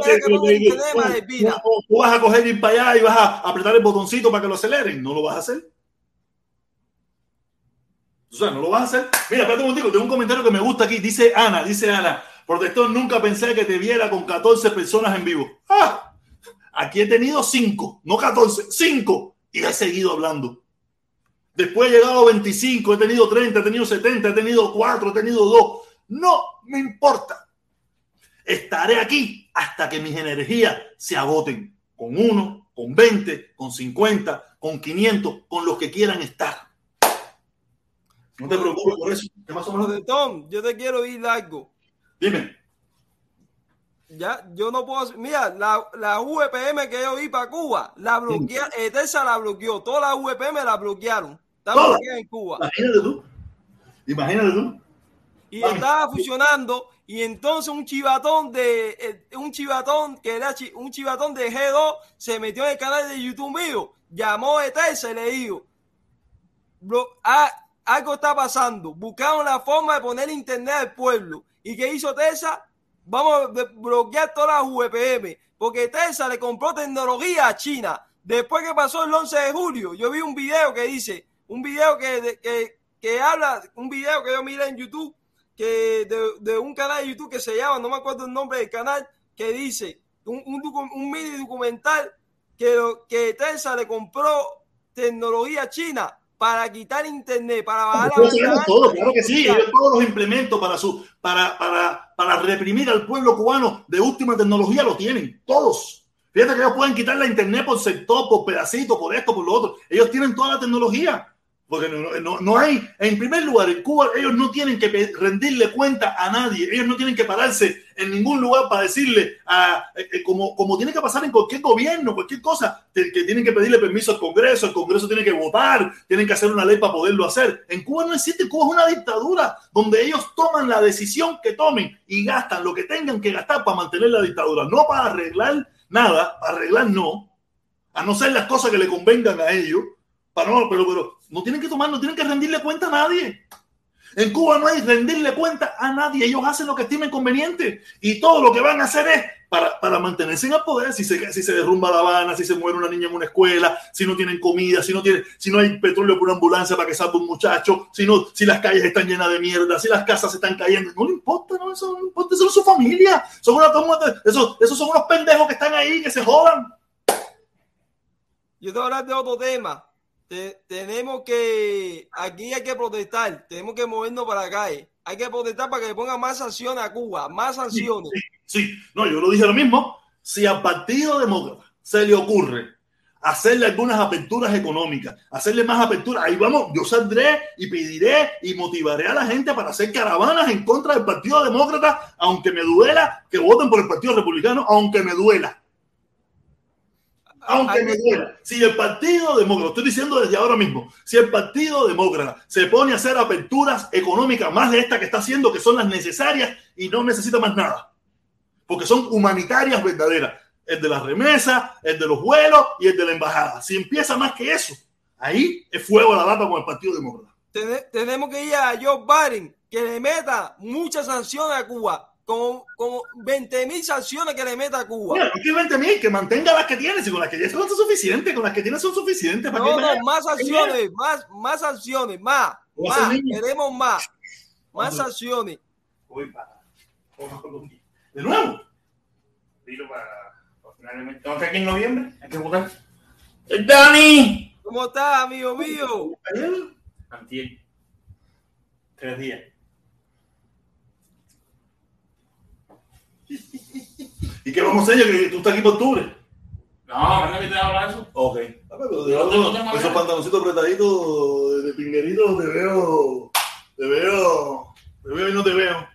tú vas a coger ir para allá y vas a apretar el botoncito para que lo aceleren. No lo vas a hacer. O sea, no lo vas a hacer. Mira, espérate un momento, tengo un comentario que me gusta aquí. Dice Ana, dice Ana, protector, nunca pensé que te viera con 14 personas en vivo. ¡Ah! Aquí he tenido 5, no 14, 5. Y he seguido hablando. Después he llegado a 25, he tenido 30, he tenido 70, he tenido 4, he tenido 2. No me importa. Estaré aquí hasta que mis energías se agoten. Con 1, con 20, con 50, con 500, con los que quieran estar. No te preocupes por eso. ¿Qué más o menos? Tom, yo te quiero ir algo. Dime. Ya, yo no puedo. Mira, la, la VPM que yo vi para Cuba, la bloquearon. Etesa la bloqueó. Todas las VPM la bloquearon. Está bloqueada en Cuba. Imagínate tú. Imagínate tú. Y estaba funcionando. Y entonces un chivatón de eh, un chivatón que era chi, un chivatón de G2 se metió en el canal de YouTube mío, llamó a Etesa y le dijo, ah, algo está pasando. Buscaron la forma de poner internet al pueblo. ¿Y qué hizo Tesa? Vamos a bloquear todas las VPN. Porque Tesa le compró tecnología a China. Después que pasó el 11 de julio, yo vi un video que dice, un video que, que, que habla, un video que yo miré en YouTube, que de, un canal de YouTube que se llama, no me acuerdo el nombre del canal, que dice, un, un, mini documental que, que Tesa le compró tecnología china para quitar internet, para bajar la todo, claro que sí, ellos todos los implementos para su para, para, para reprimir al pueblo cubano de última tecnología lo tienen, todos. Fíjate que ellos pueden quitar la internet por sector, por pedacito, por esto, por lo otro. Ellos tienen toda la tecnología. Porque no, no, no, hay, en primer lugar, en Cuba ellos no tienen que rendirle cuenta a nadie, ellos no tienen que pararse en ningún lugar para decirle, a, eh, eh, como, como tiene que pasar en cualquier gobierno, cualquier cosa, que tienen que pedirle permiso al Congreso, el Congreso tiene que votar, tienen que hacer una ley para poderlo hacer. En Cuba no existe, Cuba es una dictadura donde ellos toman la decisión que tomen y gastan lo que tengan que gastar para mantener la dictadura, no para arreglar nada, para arreglar no, a no ser las cosas que le convengan a ellos no, pero, pero no tienen que tomar, no tienen que rendirle cuenta a nadie. En Cuba no hay rendirle cuenta a nadie. Ellos hacen lo que estimen conveniente. Y todo lo que van a hacer es para, para mantenerse en el poder. Si se, si se derrumba La Habana, si se muere una niña en una escuela, si no tienen comida, si no, tienen, si no hay petróleo por una ambulancia para que salga un muchacho, si, no, si las calles están llenas de mierda, si las casas se están cayendo. No le importa, no, eso no importa. Eso es su familia. Son una, esos, esos son unos pendejos que están ahí, que se jodan. Yo a hablar de otro tema tenemos que, aquí hay que protestar, tenemos que movernos para la calle. Hay que protestar para que le pongan más sanciones a Cuba, más sanciones. Sí, no, yo lo dije lo mismo. Si al Partido Demócrata se le ocurre hacerle algunas aperturas económicas, hacerle más aperturas, ahí vamos, yo saldré y pediré y motivaré a la gente para hacer caravanas en contra del Partido Demócrata, aunque me duela que voten por el Partido Republicano, aunque me duela aunque me duela, si el Partido Demócrata, estoy diciendo desde ahora mismo, si el Partido Demócrata se pone a hacer aperturas económicas más de esta que está haciendo, que son las necesarias y no necesita más nada, porque son humanitarias verdaderas, el de las remesas, el de los vuelos y el de la embajada. Si empieza más que eso, ahí es fuego a la lata con el Partido Demócrata. Tenemos que ir a Joe Biden, que le meta muchas sanciones a Cuba con, con 20 mil sanciones que le meta a Cuba. Mira, no que 20 mil, que mantenga las que tiene, si con las que ya son suficientes, con las que tiene son suficientes. Para no, no, más sanciones, más, más sanciones, más, más, queremos más, más sanciones. Voy para, de nuevo. Dilo para, finalmente, entonces aquí en noviembre, hay que votar. ¡Dani! ¿Cómo estás, amigo mío? Antier. Tres días. ¿Y qué vamos a hacer? Que tú estás aquí por octubre. No, no que te hablar eso. Ok. Ah, pero de esos pantaloncitos apretaditos de pingueritos te veo. Te veo. Te veo y no te veo.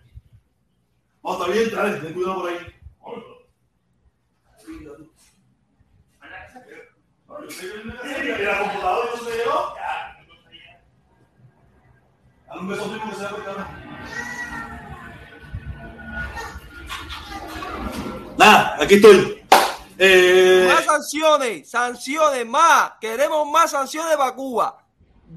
Oh, está bien, dale, ten cuidado por ahí. La computadora no se yo. Dale un beso que se va Nada, aquí estoy. Eh... Más sanciones, sanciones, más. Queremos más sanciones para Cuba.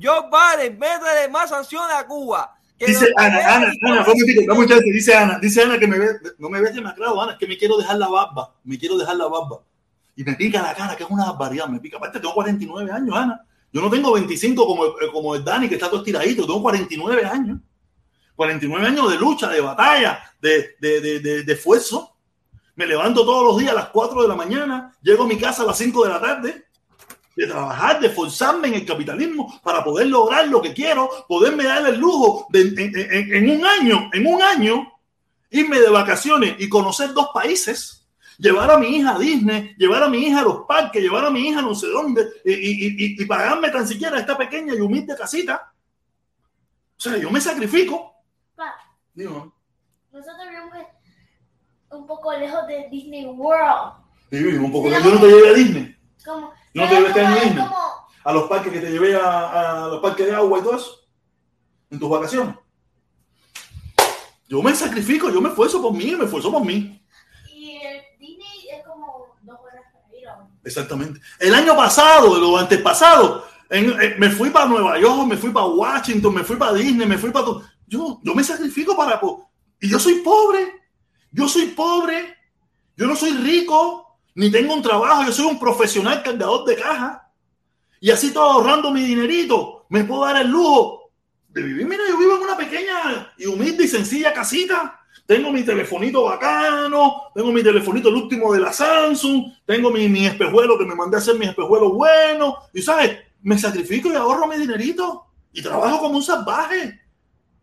Joe Biden, métele más sanciones a Cuba. dice Ana, Ana, Ana, un dice Ana, dice Ana que me ve, no me ves demacrado, Ana, es que me quiero dejar la barba, me quiero dejar la barba. Y me pica la cara, que es una barbaridad, me pica. Aparte, tengo 49 años, Ana. Yo no tengo 25 como, como el Dani, que está todo estiradito, tengo 49 años. 49 años de lucha, de batalla, de, de, de, de esfuerzo. Me levanto todos los días a las 4 de la mañana, llego a mi casa a las 5 de la tarde, de trabajar, de esforzarme en el capitalismo para poder lograr lo que quiero, poderme dar el lujo de en, un año, en un año, irme de vacaciones y conocer dos países, llevar a mi hija a Disney, llevar a mi hija a los parques, llevar a mi hija no sé dónde y, y pagarme tan siquiera esta pequeña y humilde casita. O sea, yo me sacrifico. Nosotros vivimos un poco lejos de Disney World. Sí, un poco lejos. Yo no te llevé a Disney. ¿Cómo? Yo no te llevé a Disney. A los parques que te llevé a, a, los parques de agua y todo eso. En tus vacaciones. Yo me sacrifico, yo me esfuerzo por mí, me esfuerzo por mí. Y el Disney es como dos horas para ir Exactamente. El año pasado, el antes pasado, me fui para Nueva York, me fui para Washington, me fui para Disney, me fui para. Yo, yo me sacrifico para. Y yo soy pobre. Yo soy pobre, yo no soy rico, ni tengo un trabajo, yo soy un profesional cargador de caja. Y así todo ahorrando mi dinerito, me puedo dar el lujo de vivir. Mira, yo vivo en una pequeña y humilde y sencilla casita. Tengo mi telefonito bacano, tengo mi telefonito el último de la Samsung, tengo mi, mi espejuelo que me mandé a hacer mis espejuelos buenos. Y sabes, me sacrifico y ahorro mi dinerito y trabajo como un salvaje.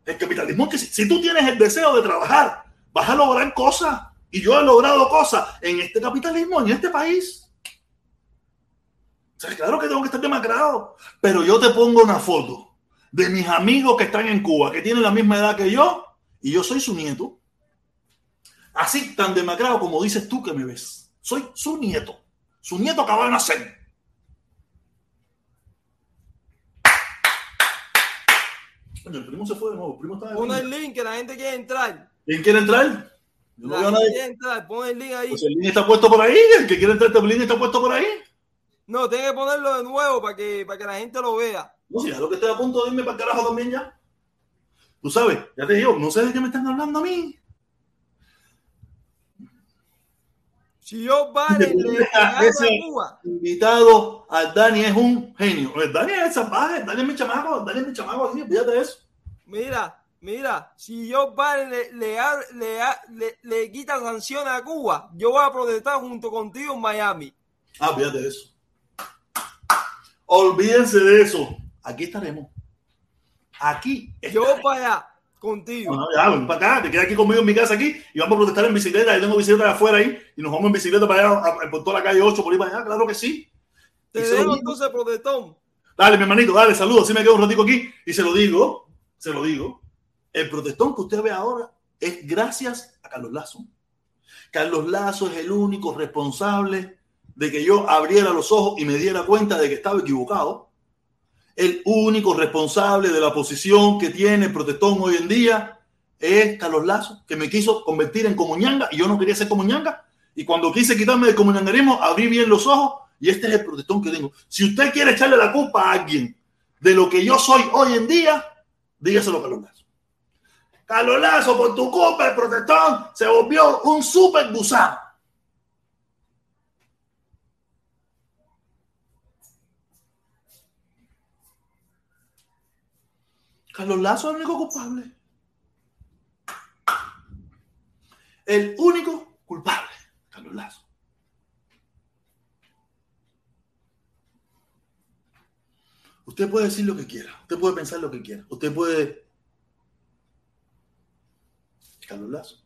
El capitalismo que si, tú tienes el deseo de trabajar vas a lograr cosas. Y yo he logrado cosas en este capitalismo, en este país. claro que tengo que estar demacrado, pero yo te pongo una foto de mis amigos que están en Cuba, que tienen la misma edad que yo, y yo soy su nieto. Así tan demacrado como dices tú que me ves. Soy su nieto. Su nieto acaba de nacer. El primo se fue de nuevo. El primo Pon el link que la gente quiere entrar. ¿Quién quiere entrar? Yo no la gente quiere entrar. Pon el link ahí. Pues el link está puesto por ahí. El que quiere entrar, el link está puesto por ahí. No, tiene que ponerlo de nuevo para que, para que la gente lo vea. No, si ya lo que estoy a punto de irme para el carajo también ya. Tú sabes, ya te digo, no sé de qué me están hablando a mí. Si yo vale le ese Cuba. invitado a Dani es un genio. Dani es salvaje, Dani es mi chamaco, Dani es mi chamaco, así, fíjate de eso. Mira, mira, si yo vale le, le, le, le, quita sanciones a Cuba, yo voy a protestar junto contigo en Miami. Ah, fíjate de eso. Olvídense de eso. Aquí estaremos. Aquí. Yo para allá contigo. No, ya, ven para acá, te quedas aquí conmigo en mi casa aquí y vamos a protestar en bicicleta. Yo tengo bicicleta afuera ahí y nos vamos en bicicleta para allá, por toda la calle 8, por ahí para allá. Claro que sí. Te dejo entonces protestón. Dale, mi hermanito, dale, saludos. Así me quedo un ratico aquí y se lo digo, se lo digo. El protestón que usted ve ahora es gracias a Carlos Lazo. Carlos Lazo es el único responsable de que yo abriera los ojos y me diera cuenta de que estaba equivocado. El único responsable de la posición que tiene el protestón hoy en día es Carlos Lazo, que me quiso convertir en comuñanga y yo no quería ser comuñanga. Y cuando quise quitarme del comuñangarismo, abrí bien los ojos y este es el protestón que tengo. Si usted quiere echarle la culpa a alguien de lo que yo soy hoy en día, dígaselo a Carlos Lazo. Carlos Lazo, por tu culpa, el protestón se volvió un super gusano. Carlos Lazo es el único culpable. El único culpable, Carlos Lazo. Usted puede decir lo que quiera, usted puede pensar lo que quiera, usted puede... Carlos Lazo.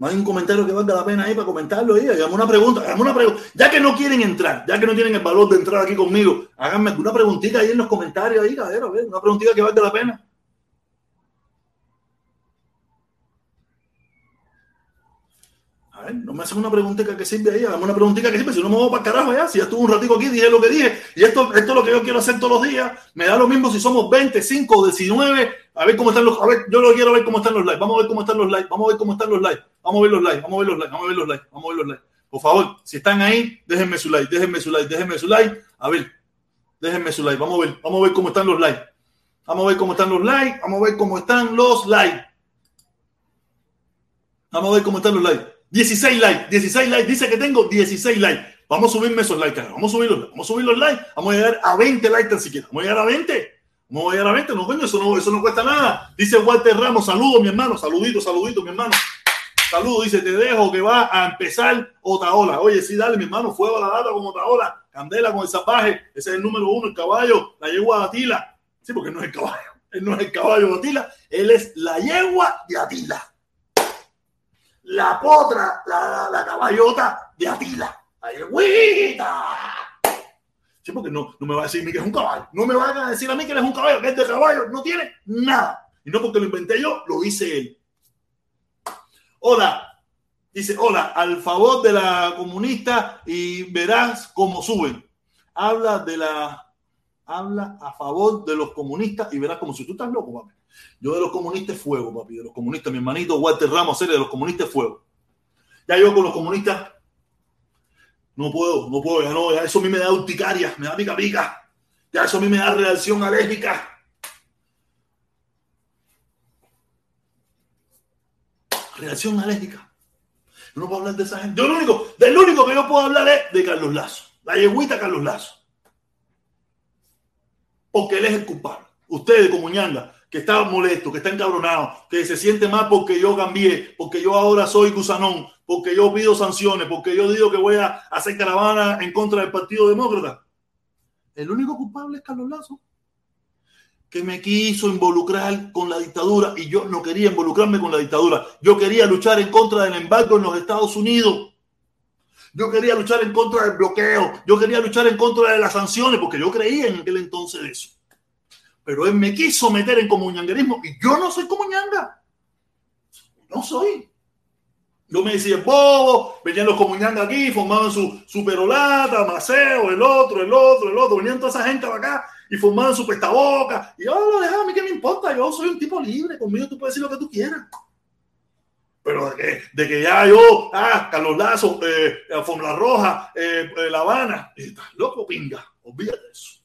No hay un comentario que valga la pena ahí para comentarlo ahí. Hagamos una pregunta, hagamos una pregunta. Ya que no quieren entrar, ya que no tienen el valor de entrar aquí conmigo, háganme una preguntita ahí en los comentarios ahí, cadero, una preguntita que valga la pena. No me hacen una preguntita que sirve ahí, hagamos una preguntita que sirve, si no me voy para carajo ya, si ya estuve un ratico aquí, dije lo que dije, y esto, esto es lo que yo quiero hacer todos los días, me da lo mismo si somos 20, 5, 19, a ver cómo están los, a ver, yo lo quiero ver cómo están los likes, vamos a ver cómo están los likes, vamos a ver cómo están los likes. Vamos a ver los likes, vamos a ver los likes, vamos a ver los likes, vamos a ver los likes. Por favor, si están ahí, déjenme su like, déjenme su like, déjenme su like. A ver, déjenme su like. Vamos a ver, vamos a ver cómo están los likes. Vamos a ver cómo están los likes. Vamos a ver cómo están los likes. Vamos a ver cómo están los likes. 16 likes, 16 likes. Dice que tengo 16 likes. Vamos a subirme esos likes, Vamos a subirlos. Vamos a subir los likes. Vamos a llegar a 20 likes tan siquiera. Vamos a llegar a 20. Vamos a llegar a 20. No, coño, eso no, eso no cuesta nada. Dice Walter Ramos. Saludos, mi hermano. Saludito, saludito, mi hermano. Saludos, dice, te dejo que va a empezar Otaola. Oye, sí, dale, mi hermano, fuego a la data con Otaola. Candela con el zapaje. Ese es el número uno, el caballo, la yegua de Atila. Sí, porque no es el caballo. Él no es el caballo de Atila. Él es la yegua de Atila. La potra, la, la, caballota de Atila. La yeguita. Sí, porque no, no me va a decir a mí que es un caballo. No me van a decir a mí que es un caballo, que este caballo no tiene nada. Y no porque lo inventé yo, lo hice él. Hola, dice, hola, al favor de la comunista y verás cómo suben. Habla de la, habla a favor de los comunistas y verás como si tú estás loco, papi. Yo de los comunistas fuego, papi, de los comunistas, mi hermanito Walter Ramos, serie de los comunistas fuego. Ya yo con los comunistas no puedo, no puedo, ya no, ya eso a mí me da urticaria, me da pica pica, ya eso a mí me da reacción alérgica. reacción alérgica. Yo no puedo hablar de esa gente. Yo lo único, del único que yo puedo hablar es de Carlos Lazo. La yeguita Carlos Lazo. Porque él es el culpable. Ustedes como ñanga, que está molesto, que está encabronado, que se siente mal porque yo cambié, porque yo ahora soy gusanón, porque yo pido sanciones, porque yo digo que voy a hacer caravana en contra del Partido Demócrata. El único culpable es Carlos Lazo. que me quiso involucrar con la dictadura y yo no quería involucrarme con la dictadura. Yo quería luchar en contra del embargo en los Estados Unidos. Yo quería luchar en contra del bloqueo. Yo quería luchar en contra de las sanciones porque yo creía en aquel entonces eso. Pero él me quiso meter en comunanguerismo y yo no soy comuñanga. No soy. Yo me decía, bobo, venían los comuñangas aquí, formaban su, su perolata, Maceo, el otro, el otro, el otro, venían toda esa gente para acá y formaban su pestaboca. Y yo lo dejaba, a mí qué me importa, yo soy un tipo libre, conmigo tú puedes decir lo que tú quieras. Pero de que, de que ya yo, ah, Carlos Lazo, eh, Fórmula Roja, eh, eh, La Habana, estás loco, pinga, olvídate de eso.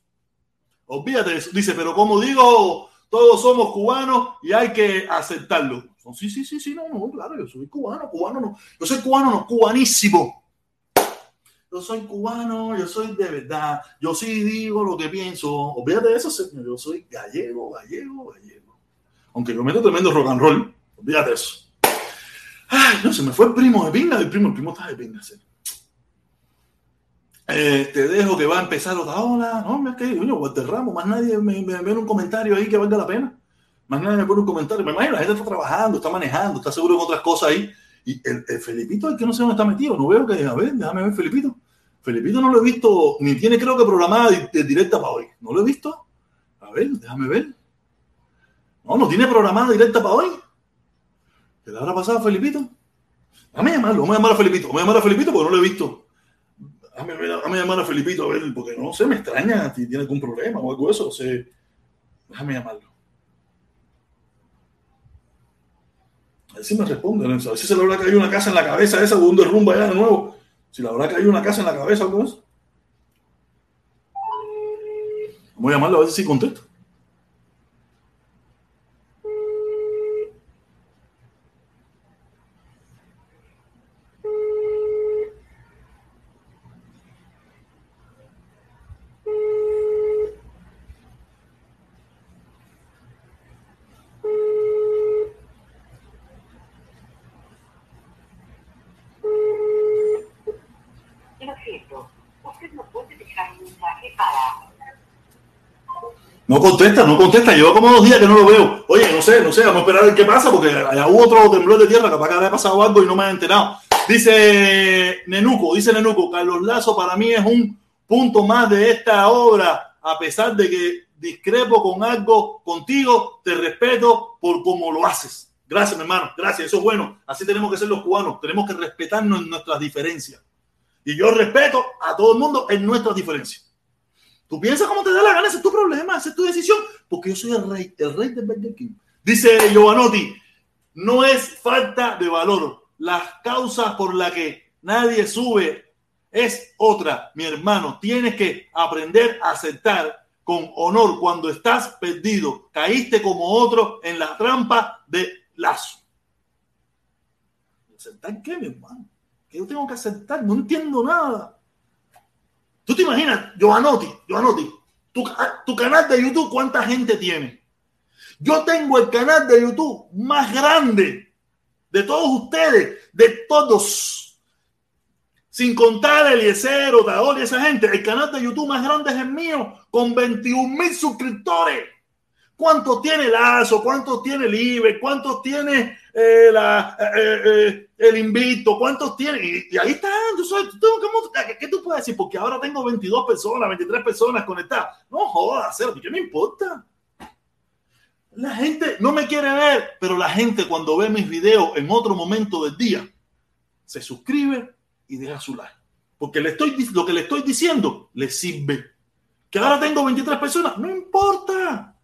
Olvídate de eso. Dice, pero como digo, todos somos cubanos y hay que aceptarlo. Sí, sí, sí, sí, no, no, claro, yo soy cubano, cubano no. Yo soy cubano, no, cubanísimo. Yo soy cubano, yo soy de verdad. Yo sí digo lo que pienso. Olvídate de eso, señor. Yo soy gallego, gallego, gallego. Aunque yo meto tremendo rock and roll. Olvídate de eso. Ay, no, se me fue el primo de pinga. El primo, el primo está de pinga, sí. Eh, te dejo que va a empezar otra ola. No, me que coño, Walter Ramos, más nadie me, me, me un comentario ahí que valga la pena. Más nadie me pone un comentario. Me imagino, la gente está trabajando, está manejando, está seguro en otras cosas ahí. Y el, el Felipito, el que no sé dónde está metido, no veo que, a ver, déjame ver Felipito. Felipito no lo he visto, ni tiene creo que programada directa para hoy. No lo he visto. A ver, déjame ver. No, no tiene programada directa para hoy. ¿Qué le habrá pasado a Felipito? Déjame llamarlo, vamos a llamar a Felipito, vamos a llamar a Felipito porque no lo he visto. Déjame, llamar a Felipito a ver, porque no sé, me extraña si tiene algún problema o algo de eso. O sea, déjame llamarlo. A ver si me responden. A ver si se le habrá caído una casa en la cabeza esa o un derrumbe allá de nuevo. Si le habrá caído una casa en la cabeza o algo de eso. Voy a llamarlo a ver si contesta. Contesta, no contesta. Llevo como dos días que no lo veo. Oye, no sé, no sé, vamos a esperar a ver qué pasa, porque allá hubo otro temblor de tierra, capaz que había pasado algo y no me han enterado. Dice Nenuco, dice Nenuco, Carlos Lazo para mí es un punto más de esta obra, a pesar de que discrepo con algo contigo, te respeto por cómo lo haces. Gracias, mi hermano, gracias, eso es bueno. Así tenemos que ser los cubanos, tenemos que respetarnos en nuestras diferencias. Y yo respeto a todo el mundo en nuestras diferencias. Tú piensas cómo te da la gana, ese es tu problema, esa es tu decisión, porque yo soy el rey, el rey de Burger King. Dice Giovanotti, no es falta de valor. Las causas por las que nadie sube es otra, mi hermano. Tienes que aprender a aceptar con honor cuando estás perdido. Caíste como otro en la trampa de lazo. ¿Aceptar qué, mi hermano? ¿Qué yo tengo que aceptar? No entiendo nada. ¿Tú te imaginas, Giovanotti, Giovanotti, tu, tu canal de YouTube, cuánta gente tiene? Yo tengo el canal de YouTube más grande de todos ustedes, de todos. Sin contar el Eliezer, Otador y esa gente. El canal de YouTube más grande es el mío, con 21 mil suscriptores. ¿Cuántos tiene Lazo? ¿Cuántos tiene Libre? ¿Cuántos tiene eh, la, eh, eh, el invito? ¿Cuántos tiene? Y, ahí está. ¿qué, tú puedes decir? Porque ahora tengo 22 personas, 23 personas conectadas. No jodas, ¿qué me importa? La gente no me quiere ver, pero la gente cuando ve mis videos en otro momento del día, se suscribe y deja su like. Porque le estoy, lo que le estoy diciendo le sirve. Que ahora tengo 23 personas, no importa.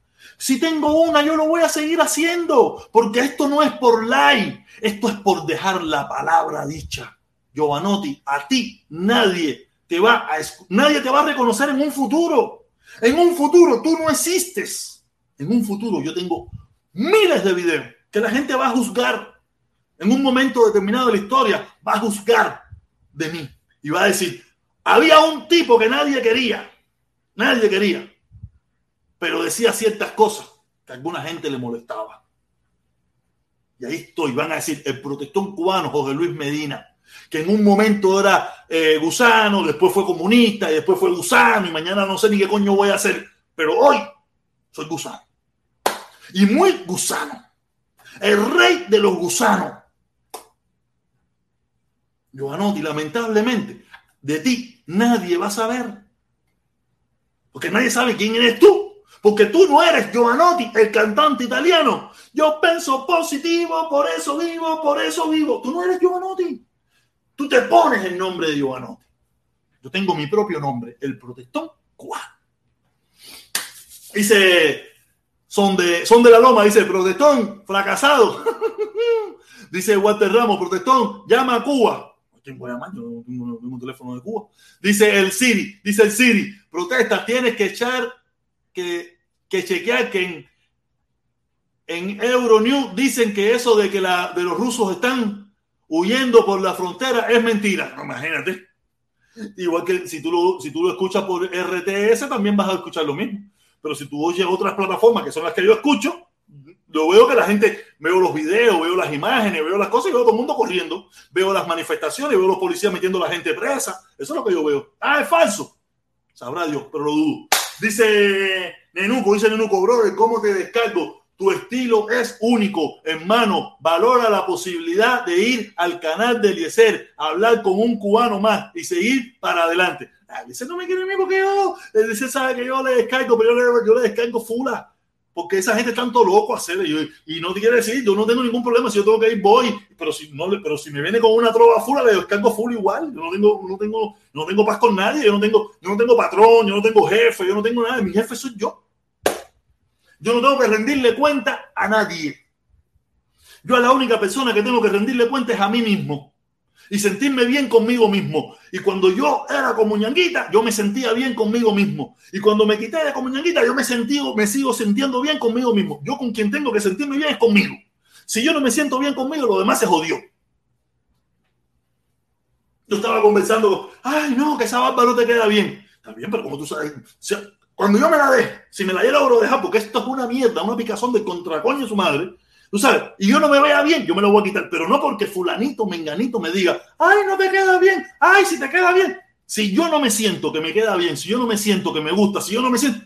Si tengo una, yo lo voy a seguir haciendo, porque esto no es por like, esto es por dejar la palabra dicha. Giovanotti, a ti nadie te va a nadie te va a reconocer en un futuro. En un futuro tú no existes. En un futuro yo tengo miles de videos que la gente va a juzgar. En un momento determinado de la historia va a juzgar de mí y va a decir, había un tipo que nadie quería. Nadie quería pero decía ciertas cosas que a alguna gente le molestaba. Y ahí estoy, van a decir, el protector cubano José Luis Medina, que en un momento era eh, gusano, después fue comunista y después fue gusano y mañana no sé ni qué coño voy a hacer, pero hoy soy gusano. y muy gusano. El rey de los gusanos. Giovanotti, lamentablemente, de ti nadie va a saber. Porque nadie sabe quién eres tú. Porque tú no eres Giovanotti, el cantante italiano. Yo pienso positivo, por eso vivo, por eso vivo. Tú no eres Giovanotti. Tú te pones el nombre de Giovanotti. Yo tengo mi propio nombre, el protestón cubano. Dice, son de, son de la loma, dice protestón, fracasado. dice Walter Ramos, protestón, llama a Cuba. Yo no tengo, un teléfono de Cuba. Dice el Siri, dice el Siri, protesta, tienes que echar, que, que chequear que en, en Euronews dicen que eso de que la, de los rusos están huyendo por la frontera es mentira. No, imagínate. Igual que si tú, lo, si tú lo escuchas por RTS, también vas a escuchar lo mismo. Pero si tú oyes otras plataformas que son las que yo escucho, yo veo que la gente, veo los videos, veo las imágenes, veo las cosas y veo todo el mundo corriendo. Veo las manifestaciones, veo los policías metiendo a la gente presa. Eso es lo que yo veo. Ah, es falso. Sabrá Dios, pero lo dudo. Dice Nenuco, dice Nenuco, brother, ¿cómo te descargo? Tu estilo es único, hermano. Valora la posibilidad de ir al canal de Eliezer, hablar con un cubano más y seguir para adelante. Ah, Eliezer no me quiere mí porque yo, Eliezer sabe que yo le descargo, pero yo le, yo le descargo fula porque esa gente tanto loco hacer y, no quiere decir, yo no tengo ningún problema, si yo tengo que ir voy, pero si no pero si me viene con una trova fula, le descargo full igual, yo no tengo, no tengo, no tengo paz con nadie, yo no tengo, yo no tengo patrón, yo no tengo jefe, yo no tengo nada, mi jefe soy yo. Yo no tengo que rendirle cuenta a nadie. Yo a la única persona que tengo que rendirle cuenta es a mí mismo y sentirme bien conmigo mismo. Y cuando yo era como ñanguita, yo me sentía bien conmigo mismo. Y cuando me quité de como ñanguita, yo me, sentí, me sigo sintiendo bien conmigo mismo. Yo con quien tengo que sentirme bien es conmigo. Si yo no me siento bien conmigo, lo demás se jodió. Yo estaba conversando, ay, no, que esa barba no te queda bien. Bien, pero como tú sabes, cuando yo me la deje, si me la logro dejar, porque esto es una mierda, una picazón de contracoño de su madre, tú sabes, y yo no me vea bien, yo me lo voy a quitar, pero no porque fulanito, menganito me diga, ay, no te queda bien, ay, si te queda bien. Si yo no me siento que me queda bien, si yo no me siento que me gusta, si yo no me siento,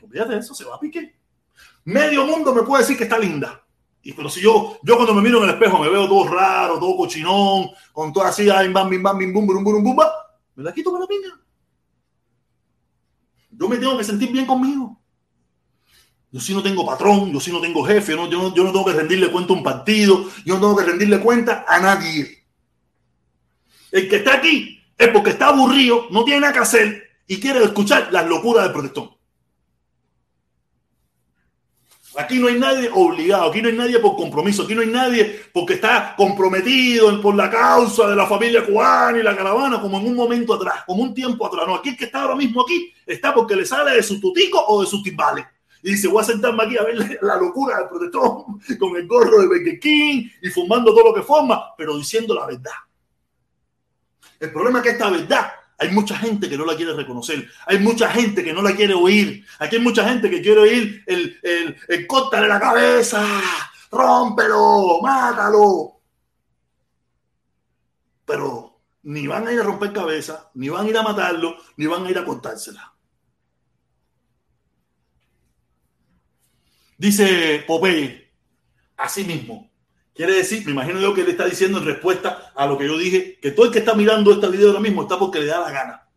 olvídate de eso, se va a pique. Medio mundo me puede decir que está linda. Y pero si yo, yo cuando me miro en el espejo me veo todo raro, todo cochinón, con todo así, ay, bam, bim, bam, bim, bum, bum, bum, bum, me la quito con la pinga. Yo me tengo que sentir bien conmigo. Yo sí no tengo patrón, yo sí no tengo jefe, yo no, tengo que rendirle cuenta a un partido, yo no tengo que rendirle cuenta a nadie. El que está aquí es porque está aburrido, no tiene nada que hacer y quiere escuchar las locuras del protestón. Aquí no hay nadie obligado, aquí no hay nadie por compromiso, aquí no hay nadie porque está comprometido por la causa de la familia cubana y la caravana, como en un momento atrás, como un tiempo atrás. No, aquí el que está ahora mismo aquí está porque le sale de su tutico o de sus timbales. Y dice, voy a sentarme aquí a ver la locura del protestón con el gorro de Burger y fumando todo lo que forma, pero diciendo la verdad. El problema es que esta verdad hay mucha gente que no la quiere reconocer. Hay mucha gente que no la quiere oír. Aquí hay mucha gente que quiere oír el, el, el córtale la cabeza, rómpelo, mátalo. Pero ni van a ir a romper cabeza, ni van a ir a matarlo, ni van a ir a cortársela. Dice Popeye, así mismo, Quiere decir, me imagino yo que él está diciendo en respuesta a lo que yo dije, que todo el que está mirando este video ahora mismo está porque le da la gana.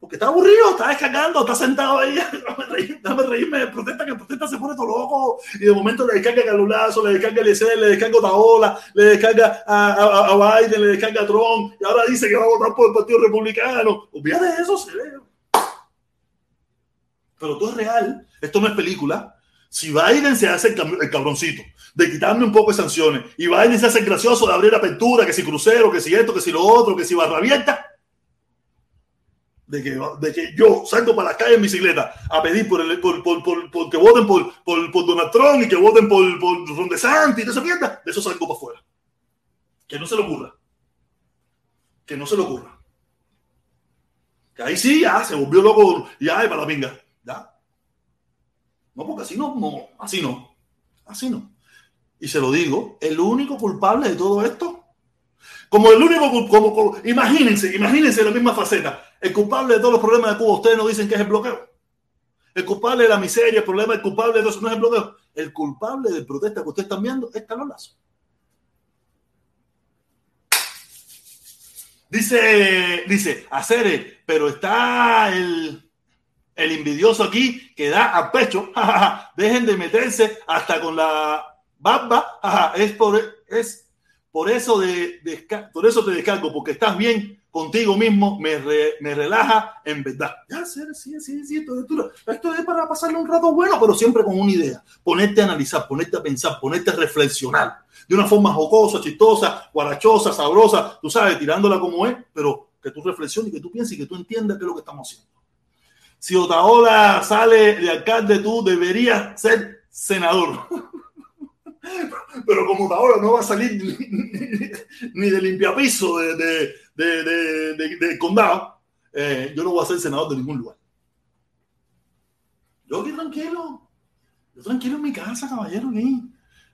Porque está aburrido, está descargando, está sentado ahí. Dame, reírme, protesta, que protesta se pone todo loco. Y de momento le descarga Calulazo, le descarga Eliezer, le descarga a Taola, le descarga a, Biden, le descarga a Trump. Y ahora dice que va a votar por el Partido Republicano. Olvídate de eso, ve. Pero todo es real. Esto no es película. Si Biden se hace el, cabroncito de quitarme un poco de sanciones y Biden se hace el gracioso de abrir apertura, que si crucero, que si esto, que si lo otro, que si barra abierta, de que, de que yo salgo para la calle en bicicleta a pedir por, el, por, por, por, que voten por, por, Donald Trump y que voten por, por Ron DeSantis y esa mierda, de eso salgo para afuera. Que no se le ocurra. Que no se le ocurra. Que ahí sí, ya se volvió loco, ya, para la pinga. Ya, porque así no, no, así no, así no. Y se lo digo, el único culpable de todo esto, como el único, como, como, imagínense, imagínense la misma faceta, el culpable de todos los problemas de Cuba, ustedes no dicen que es el bloqueo. El culpable de la miseria, el problema, el culpable de eso no es el bloqueo. El culpable de protesta que ustedes están viendo es Carlos. Dice, dice, hacer, pero está el, el envidioso aquí que da a pecho. Dejen de meterse hasta con la barba. Es por, es por eso, de, por eso te descargo, porque estás bien contigo mismo, me, me relaja en verdad. Ya, sí, sí, sí, sí esto, esto, es para pasarle un rato bueno, pero siempre con una idea. Ponerte a analizar, ponerte a pensar, ponerte a reflexionar de una forma jocosa, chistosa, guarachosa, sabrosa, tú sabes, tirándola como es, pero que tú reflexiones, que tú pienses y que tú entiendas qué es lo que estamos haciendo. Si Otaola sale de alcalde, tú deberías ser senador. Pero como Otaola no va a salir ni, de limpiapiso de, de, de, condado, eh, yo no voy a ser senador de ningún lugar. Yo aquí tranquilo, yo tranquilo en mi casa, caballero, aquí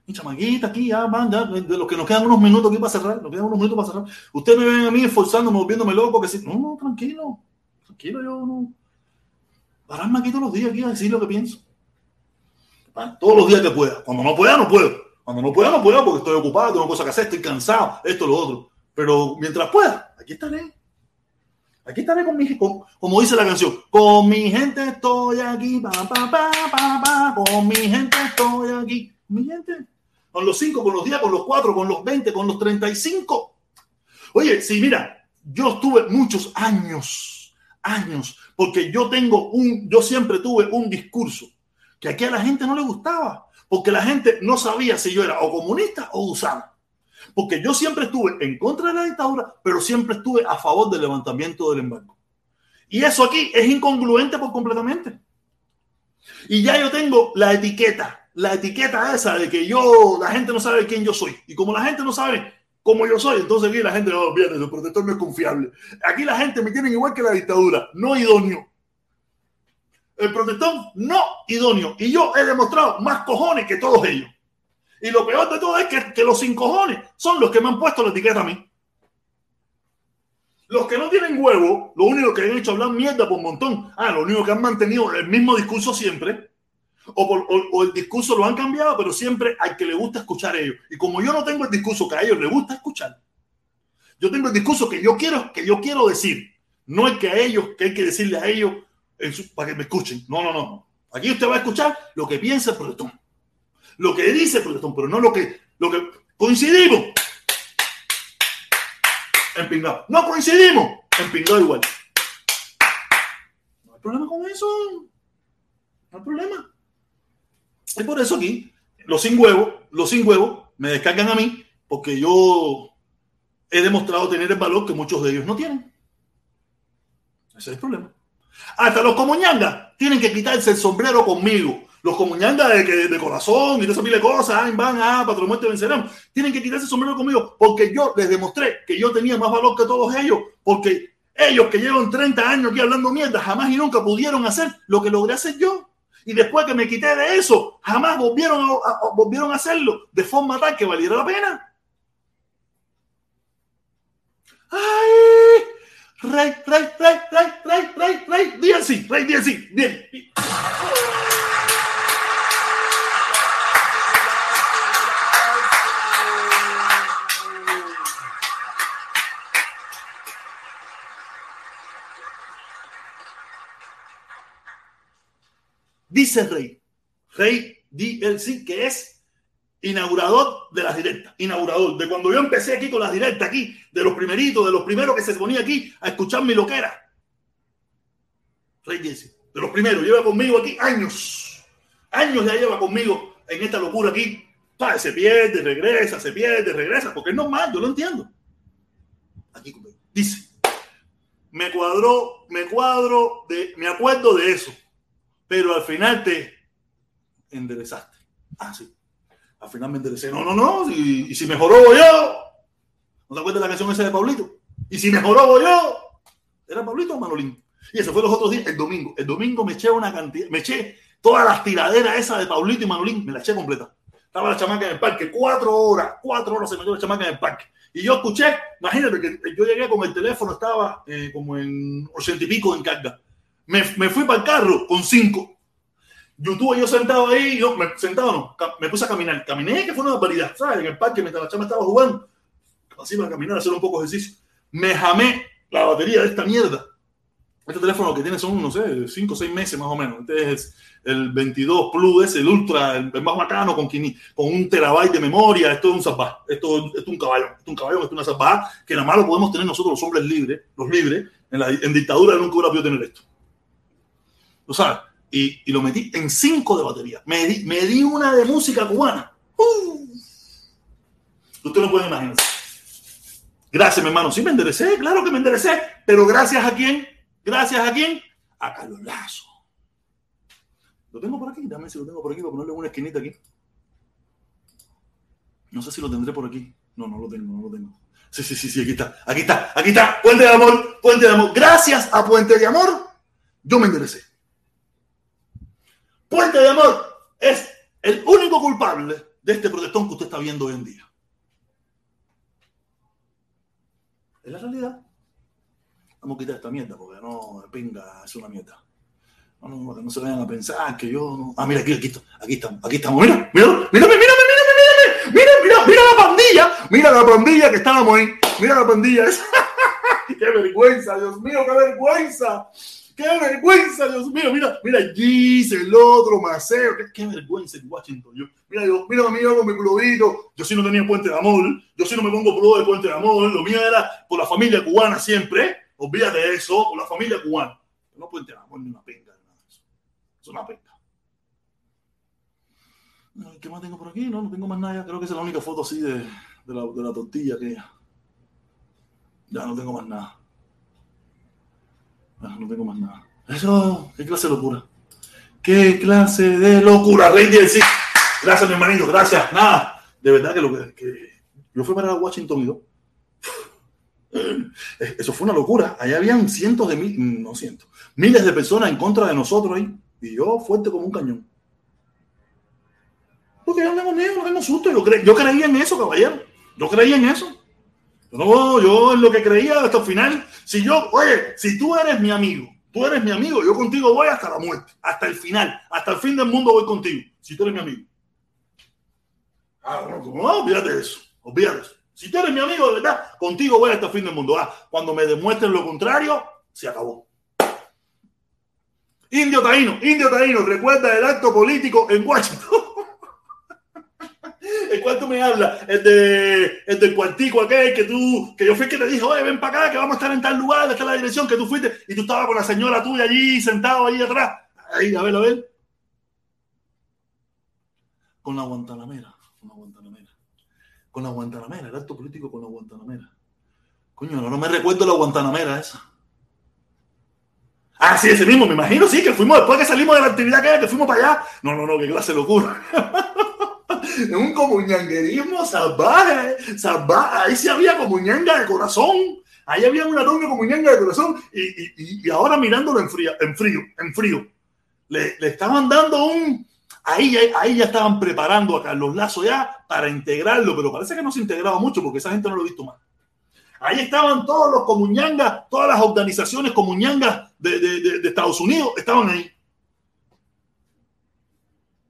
mi chamaquita aquí, ya van, ya, de los que nos quedan unos minutos aquí para cerrar, nos quedan unos minutos para cerrar. Ustedes me ven a mí esforzándome, volviéndome loco, que si, no, no, tranquilo, tranquilo, yo no. Pararme aquí todos los días aquí a decir lo que pienso. Todos los días que pueda. Cuando no pueda, no puedo. Cuando no pueda, no puedo porque estoy ocupado, tengo cosas que hacer, estoy cansado, esto, lo otro. Pero mientras pueda, aquí estaré. Aquí estaré con mi, con, como dice la canción, con mi gente estoy aquí, pa, pa, pa, pa, pa, con mi gente estoy aquí, mi gente con los 5, con los 10, con los 4, con los 20, con los 35. Oye, sí, mira, yo estuve muchos años, años, porque yo tengo un, yo siempre tuve un discurso que aquí a la gente no le gustaba, porque la gente no sabía si yo era o comunista o gusano. Porque yo siempre estuve en contra de la dictadura, pero siempre estuve a favor del levantamiento del embargo. Y eso aquí es incongruente por completamente. Y ya yo tengo la etiqueta la etiqueta esa de que yo, la gente no sabe quién yo soy. Y como la gente no sabe cómo yo soy, entonces aquí la gente, no, oh, viene, el protector no es confiable. Aquí la gente me tiene igual que la dictadura, no idóneo. El protector no idóneo. Y yo he demostrado más cojones que todos ellos. Y lo peor de todo es que, que los sin cojones son los que me han puesto la etiqueta a mí. Los que no tienen huevo, lo único que han hecho es hablar mierda por un montón. Ah, lo único que han mantenido el mismo discurso siempre o, el discurso lo han cambiado, pero siempre al que le gusta escuchar a ellos. Y como yo no tengo el discurso que a ellos les gusta escuchar, yo tengo el discurso que yo quiero, que yo quiero decir, no el que a ellos, que hay que decirle a ellos para que me escuchen. No, no, no. Aquí usted va a escuchar lo que piensa el protestón, lo que dice el protestón, pero no lo que, lo que coincidimos. En pingado. No coincidimos. En pingado igual. No hay problema con eso. No hay problema. Y por eso aquí, los sin huevos, los sin huevos me descargan a mí porque yo he demostrado tener el valor que muchos de ellos no tienen. Ese es el problema. Hasta los comuñangas tienen que quitarse el sombrero conmigo. Los comuñangas de, de, corazón y de esa mil de cosas, van a patrón muerte venceremos. Tienen que quitarse el sombrero conmigo porque yo les demostré que yo tenía más valor que todos ellos. Porque ellos que llevan 30 años aquí hablando mierda jamás y nunca pudieron hacer lo que logré hacer yo. Y después que me quité de eso, jamás volvieron a, volvieron a hacerlo de forma tal que valiera la pena. ¡Ay! Rey, rey, rey, rey, rey, rey, rey, rey, rey, rey, bien. Dice Rey. Rey DLC, que es inaugurador de las directas, inaugurador. De cuando yo empecé aquí con las directas, aquí, de los primeritos, de los primeros que se ponía aquí a escuchar mi loquera. Rey DLC, de los primeros, lleva conmigo aquí años. Años ya lleva conmigo en esta locura aquí. Se pierde, regresa, se pierde, regresa, porque es normal, yo lo entiendo. Aquí conmigo. Dice, me cuadró, me cuadro, de, me acuerdo de eso pero al final te enderezaste. Ah, sí. Al final me enderecé. No, no, no. Y, si mejoró voy yo. ¿No te acuerdas de la canción esa de Pablito? Y si mejoró voy yo. ¿Era Pablito o Manolín? Y eso fue los otros días, el domingo. El domingo me eché una cantidad, me eché todas las tiraderas esas de Pablito y Manolín, me la eché completa. Estaba la chamaca en el parque, cuatro horas, cuatro horas se metió la chamaca en el parque. Y yo escuché, imagínate que yo llegué con el teléfono, estaba eh, como en ochenta y pico en carga me, me fui para el carro con cinco. YouTube yo sentado ahí, yo me, sentado no, me puse a caminar. Caminé, que fue una barbaridad, ¿sabes? En el parque mientras la chama estaba jugando. Así para caminar, hacer un poco de ejercicio. Me jamé la batería de esta mierda. Este teléfono que tiene son, no sé, 5 o 6 meses más o menos. Este es el 22 Plus, es el Ultra, el, más bacano, con, con un terabyte de memoria. Esto es un zapá, esto, esto, es un caballo, esto es un caballo, esto es una zapá, que nada más lo podemos tener nosotros los hombres libres, los libres. En, la, en dictadura nunca hubiera podido tener esto. ¿Lo sabes? Y, y, lo metí en 5 de batería. Me di, me di una de música cubana. ¡Uh! Usted no puede imaginar. Gracias, mi hermano. Sí, me enderecé, claro que me enderecé. Pero gracias a quién? Gracias a quién? A Carlos Lazo. Lo tengo por aquí, dame si lo tengo por aquí para ponerle una esquinita aquí. No sé si lo tendré por aquí. No, no lo tengo, no lo tengo. Sí, sí, sí, sí, aquí está, aquí está, aquí está. Puente de amor, puente de amor. Gracias a Puente de Amor, yo me enderecé. Puente de Amor es el único culpable de este protestón que usted está viendo hoy en día. Es la realidad. Vamos a quitar esta mierda porque no, pinga, es una mierda. No, no, no se vayan a pensar que yo. No. Ah, mira, aquí, aquí, aquí estamos, aquí estamos. Mira, mira, mírame, mírame, mírame, mírame, mira, mira, mira la pandilla, mira la pandilla que estábamos ahí. Mira la pandilla. qué vergüenza, Dios mío, qué vergüenza. ¡Qué vergüenza, Dios mío! Mira, mira, Gis, el otro, Maceo, qué, vergüenza en Washington. Yo, mira, yo, mira a mí con mi globito. Yo sí no tenía puente de amor, yo sí no me pongo pro de puente de amor. Lo mío era por la familia cubana siempre. Olvídate de eso, por la familia cubana. No puente de amor ni una pinga. Es una pinga. ¿Qué más tengo por aquí? No, no tengo más nada. Creo que esa es la única foto así de, de, la, de la tortilla que. Ya no tengo más nada. Ah, no tengo más nada. Eso, qué clase de locura. Qué clase de locura, Rey sí. Gracias, mi hermanito, gracias. Nada, de verdad que lo que, yo fui para Washington y yo. Eso fue una locura. Allá habían cientos de mil, no cientos, miles de personas en contra de nosotros ahí. Y yo fuerte como un cañón. Porque yo no tengo miedo, no tengo susto. Yo, cre yo creía en eso, caballero. Yo creía en eso. No, yo en lo que creía hasta el final. Si yo, oye, si tú eres mi amigo, tú eres mi amigo, yo contigo voy hasta la muerte, hasta el final, hasta el fin del mundo voy contigo. Si tú eres mi amigo. Ah, no, no, olvídate eso, olvídate eso. Si tú eres mi amigo, de verdad, contigo voy hasta el fin del mundo. Ah, cuando me demuestren lo contrario, se acabó. Indio Taíno, Indio Taíno, recuerda el acto político en Washington. ¿En cuánto me habla? El, de, el del cuartico aquel que tú, que yo fui que te dije, oye, ven para acá, que vamos a estar en tal lugar, esta es la dirección que tú fuiste, y tú estabas con la señora tuya allí, sentado ahí atrás. Ahí, a ver, a ver. Con la Guantanamera, con la Guantanamera. Con la Guantanamera, el acto político con la Guantanamera. Coño, no, no me recuerdo la Guantanamera esa. Ah, sí, ese mismo, me imagino, sí, que fuimos después que salimos de la actividad que, que fuimos para allá. No, no, no, qué clase de locura. un comuñanguerismo salvaje, salvaje. Ahí sí había comuñanga de corazón. Ahí había una doble comuñanga de corazón. Y, y, y, ahora mirándolo en frío, en frío, en frío. Le, le estaban dando un. Ahí, ahí ya estaban preparando a Carlos Lazo ya para integrarlo, pero parece que no se integraba mucho porque esa gente no lo ha visto más. Ahí estaban todos los comuñangas, todas las organizaciones comuñangas de, de, de, de Estados Unidos, estaban ahí.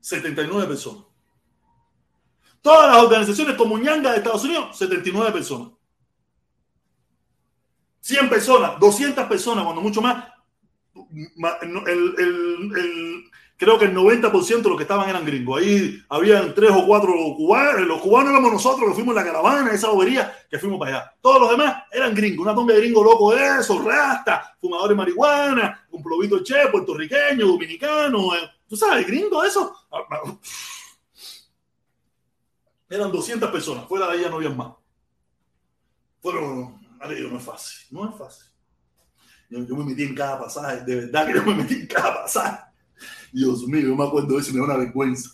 79 personas. Todas las organizaciones como Ñanga de Estados Unidos, 79 personas. 100 personas, 200 personas, cuando mucho más. El, el, el, creo que el 90% de los que estaban eran gringos. Ahí habían tres o cuatro cubanos. Los cubanos éramos nosotros que fuimos en la caravana, esa bobería, que fuimos para allá. Todos los demás eran gringos. Una tonga de gringo loco de eso, rasta, fumadores de marihuana, un plovito che, puertorriqueño, dominicano. Eh. ¿Tú sabes, gringo eso? Eran 200 personas, fuera de ella no había más. Fueron, no es fácil, no es fácil. Yo, me metí en cada pasaje, de verdad que yo me metí en cada pasaje. Dios mío, yo me acuerdo de eso y me da una vergüenza.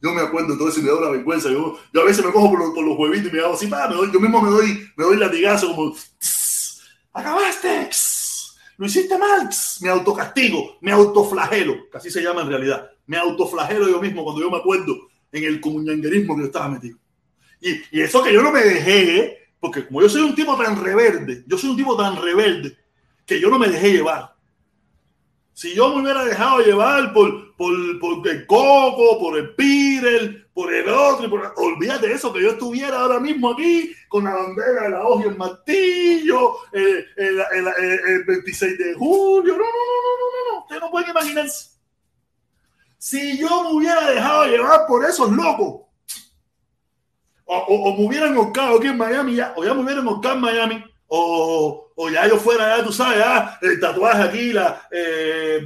Yo me acuerdo de todo eso y me da una vergüenza. Yo, a veces me cojo por los, huevitos y me hago así, pa, me doy, yo mismo me doy, me doy latigazo como, acabaste, lo hiciste mal, me autocastigo, me autoflagelo, que así se llama en realidad. Me autoflagelo yo mismo cuando yo me acuerdo en el comunanguerismo que yo estaba metido. Y, y, eso que yo no me dejé, porque como yo soy un tipo tan rebelde, yo soy un tipo tan rebelde, que yo no me dejé llevar. Si yo me hubiera dejado llevar por, por, por, el coco, por el pirel, por el otro. Por... Olvídate de eso, que yo estuviera ahora mismo aquí con la bandera de la hoja y el martillo, el, el, el, 26 de julio. No, no, no, no, no, no. Ustedes no pueden imaginarse. Si yo me hubiera dejado llevar por esos locos, o, o, me hubieran ahorcado aquí en Miami, ya, o ya me hubieran ahorcado en Miami, o, o, ya yo fuera, ya tú sabes, ya, el tatuaje aquí, la eh,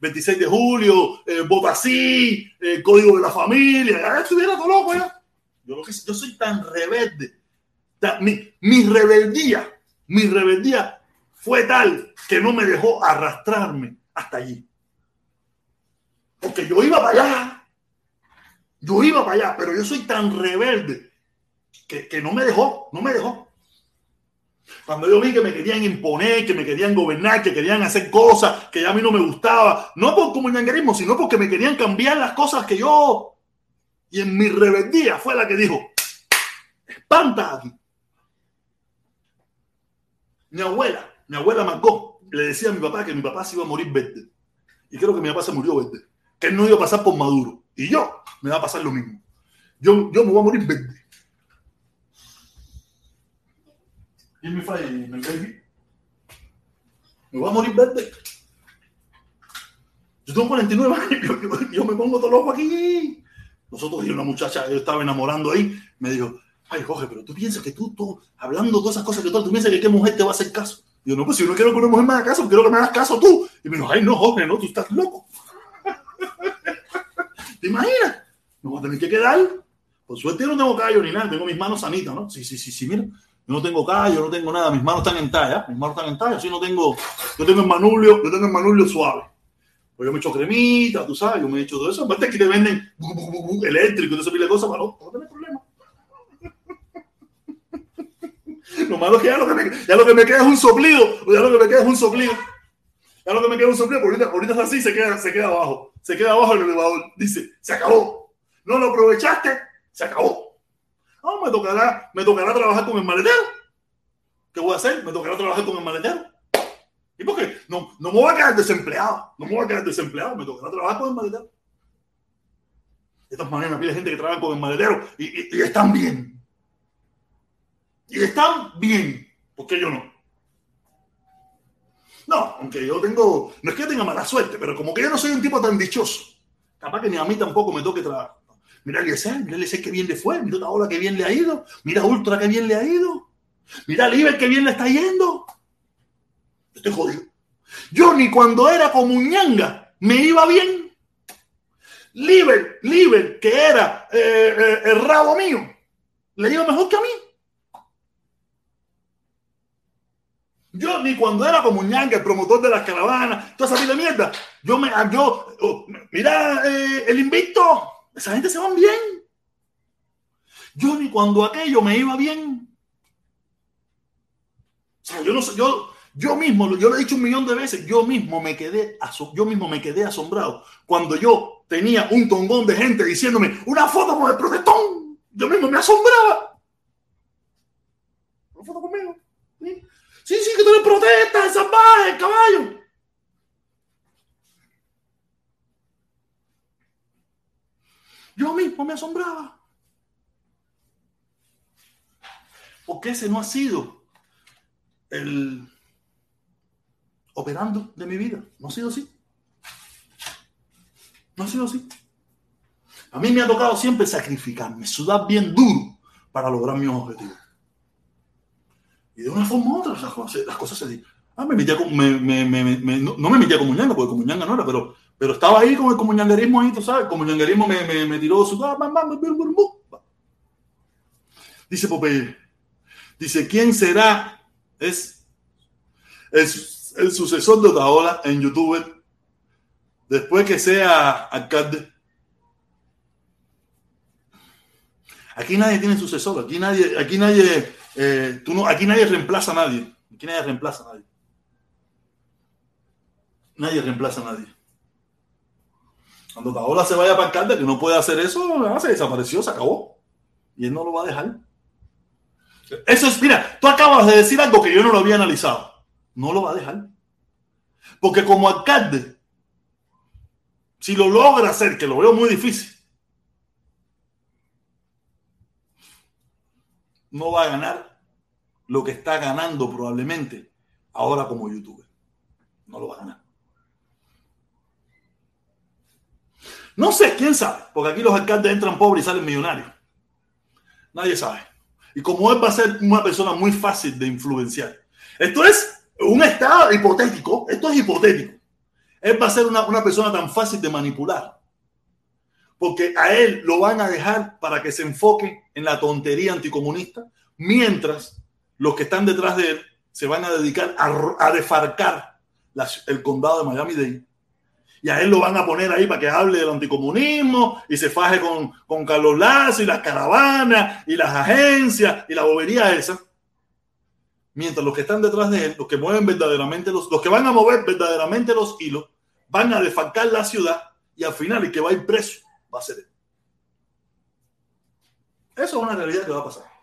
26 de julio, eh, Botasí, el código de la familia, ya estuviera todo loco ya. Yo, lo que, yo soy tan rebelde. mi, mi rebeldía, mi rebeldía fue tal que no me dejó arrastrarme hasta allí. Porque yo iba para allá. Yo iba para allá, pero yo soy tan rebelde que, que no me dejó, no me dejó. Cuando yo vi que me querían imponer, que me querían gobernar, que querían hacer cosas que ya a mí no me gustaba, no por comunitarismo, sino porque me querían cambiar las cosas que yo. Y en mi rebeldía fue la que dijo: espanta. Mi abuela, mi abuela Margot, le decía a mi papá que mi papá se iba a morir verde. Y creo que mi papá se murió verde. Que él no iba a pasar por Maduro. Y yo me va a pasar lo mismo. Yo, yo me voy a morir verde. Give me five, my baby. Me voy a morir verde. Yo tengo 49 años, yo, yo me pongo todo loco aquí. Nosotros y una muchacha, yo estaba enamorando ahí, me dijo, ay Jorge, pero tú piensas que tú, tú hablando todas esas cosas que tú, tú piensas que qué mujer te va a hacer caso. Y yo, no, pues si yo no quiero que una mujer me haga caso, quiero que me hagas caso tú. Y me dijo, ay no, Jorge, no, tú estás loco. ¿Te imaginas? Me voy a tener que quedar. Por suerte yo no tengo callo ni nada, tengo mis manos sanitas, ¿no? Sí, sí, sí, sí, mira. Yo no tengo callo, no tengo nada, mis manos están en talla, mis manos están en talla, sí no tengo, yo tengo el manubrio, yo tengo el manubrio suave. Pues yo me echo cremita, tú sabes, yo me he hecho todo eso. Aparte que te venden eléctrico y todo ese de cosas, para no, tener problema. Lo malo es que ya lo que, me, ya queda es un soplido, ya lo que me queda es un soplido. Ya lo que me queda es un soplido, porque ahorita, ahorita es así, se queda, se queda abajo. Se queda abajo el elevador. Dice, se acabó. No lo aprovechaste, se acabó. No, me tocará, me tocará trabajar con el maletero. ¿Qué voy a hacer? Me tocará trabajar con el maletero. ¿Y por qué? No, no me voy a quedar desempleado. No me voy a quedar desempleado. Me tocará trabajar con el maletero. De todas maneras, hay gente que trabaja con el maletero y, y, y están bien. Y están bien. ¿Por qué yo no? No, aunque yo tengo, no es que yo tenga mala suerte, pero como que yo no soy un tipo tan dichoso, capaz que ni a mí tampoco me toque trabajar. Mira Eliezer, mira Eliezer que bien le fue, mira ahora que bien le ha ido, mira Ultra que bien le ha ido, mira Liber que bien le está yendo. Estoy jodido. Yo ni cuando era comuñanga me iba bien. Liber, Liber, que era eh, eh, el rabo mío, le iba mejor que a mí. Yo ni cuando era comuñanga, el promotor de las caravanas, toda esa vida de mierda, yo me, yo, oh, mira eh, el invicto, esa gente se van bien. Yo ni cuando aquello me iba bien. O sea, yo no sé, yo, yo mismo, yo lo he dicho un millón de veces, yo mismo me quedé, yo mismo me quedé asombrado cuando yo tenía un tongón de gente diciéndome una foto con el protestón. Yo mismo me asombraba. Una foto conmigo. Sí, sí que tú eres protesta, salvaje, caballo. Yo mismo me asombraba. Porque ese no ha sido el operando de mi vida. No ha sido así. No ha sido así. A mí me ha tocado siempre sacrificarme, sudar bien duro para lograr mis objetivos. Y de una forma u otra las cosas, las cosas se. Ah, me metía con, me, me, no, me metía como ñanga, porque como ñanga no era, pero pero estaba ahí con el comunanguerismo ahí, tú sabes, el comunanguerismo me, tiró su... Dice Popeye, dice, ¿quién será? Es, es el sucesor de Otaola en YouTube después que sea alcalde. Aquí nadie tiene sucesor, aquí nadie, aquí nadie, eh, tú no, aquí nadie reemplaza a nadie, aquí nadie reemplaza a nadie. Nadie reemplaza a nadie. Cuando Taola se vaya para alcalde, que no puede hacer eso, se desapareció, se acabó. Y él no lo va a dejar. Eso es, mira, tú acabas de decir algo que yo no lo había analizado. No lo va a dejar. Porque como alcalde, si lo logra hacer, que lo veo muy difícil, no va a ganar lo que está ganando probablemente ahora como youtuber. No lo va a ganar. No sé, quién sabe, porque aquí los alcaldes entran pobres y salen millonarios. Nadie sabe. Y como él va a ser una persona muy fácil de influenciar. Esto es un estado hipotético, esto es hipotético. Él va a ser una, una persona tan fácil de manipular. Porque a él lo van a dejar para que se enfoque en la tontería anticomunista, mientras los que están detrás de él se van a dedicar a, a defarcar el condado de Miami-Dade y a él lo van a poner ahí para que hable del anticomunismo y se faje con, con Carlos Lazo y las caravanas y las agencias y la bobería esa. Mientras los que están detrás de él, los que mueven verdaderamente los, los que van a mover verdaderamente los hilos, van a defalcar la ciudad y al final el que va a ir preso va a ser él. Eso es una realidad que va a pasar.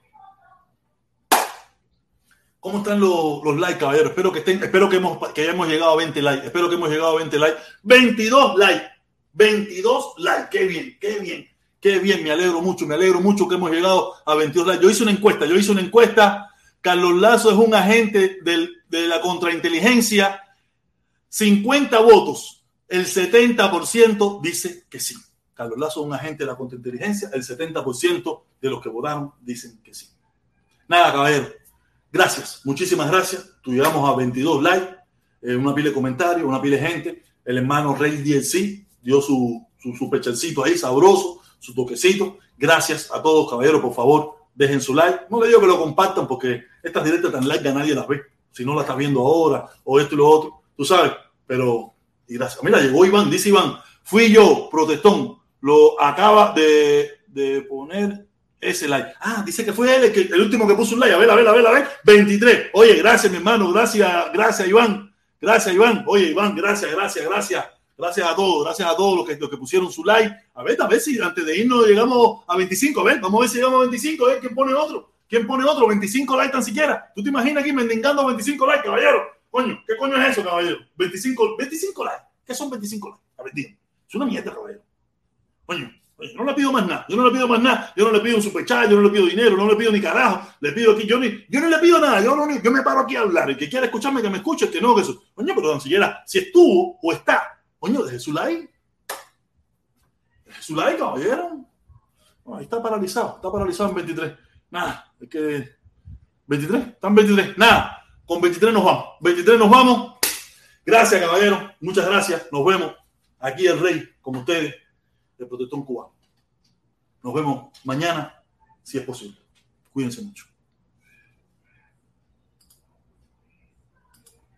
¿Cómo están los, likes, caballeros? Espero que estén, espero que, hemos, que hayamos llegado a 20 likes. Espero que hemos llegado a 20 likes. 22 likes. 22 likes. Qué bien, qué bien, qué bien. Me alegro mucho, me alegro mucho que hemos llegado a 22 likes. Yo hice una encuesta, yo hice una encuesta. Carlos Lazo es un agente del, de la contrainteligencia. 50 votos. El 70% dice que sí. Carlos Lazo es un agente de la contrainteligencia. El 70% de los que votaron dicen que sí. Nada, caballero Gracias, muchísimas gracias. Llegamos a 22 likes, eh, una pila de comentarios, una pila de gente. El hermano Rey DLC dio su, su, su ahí, sabroso, su toquecito. Gracias a todos, caballeros, por favor, dejen su like. No le digo que lo compartan porque estas directas tan largas nadie las ve. Si no la estás viendo ahora o esto y lo otro, tú sabes. Pero, y gracias. Mira, llegó Iván, dice Iván, fui yo, protestón, lo acaba de, de poner ese like. Ah, dice que fue él el, último que puso un like. A ver, a ver, a ver, a ver. 23. Oye, gracias, mi hermano. Gracias, gracias, Iván. Gracias, Iván. Oye, Iván, gracias, gracias, gracias. Gracias a todos, gracias a todos los que, los que pusieron su like. A ver, a ver si antes de irnos llegamos a 25. A ver, vamos a ver si llegamos a 25. A ver quién pone otro. ¿Quién pone otro? 25 likes tan siquiera. ¿Tú te imaginas aquí mendigando 25 likes, caballero? Coño, ¿qué coño es eso, caballero? 25, 25 likes. ¿Qué son 25 likes? A ver, dime. Es una mierda, caballero. Coño, yo no le pido más nada, yo no le pido más nada, yo no le pido un superchat, yo no le pido dinero, no le pido ni carajo, le pido aquí, yo, ni, yo no le pido nada, yo, no, yo me paro aquí a hablar, el que quiera escucharme, que me escuche, que no, que eso. Coño, pero siquiera, si estuvo o está, coño, deje su like. Deje su like, caballero. está paralizado, está paralizado en 23. Nada, es que 23, están 23, nada, con 23 nos vamos, 23 nos vamos. Gracias, caballero, muchas gracias, nos vemos. Aquí el rey, como ustedes de protestón cubano. Nos vemos mañana, si es posible. Cuídense mucho.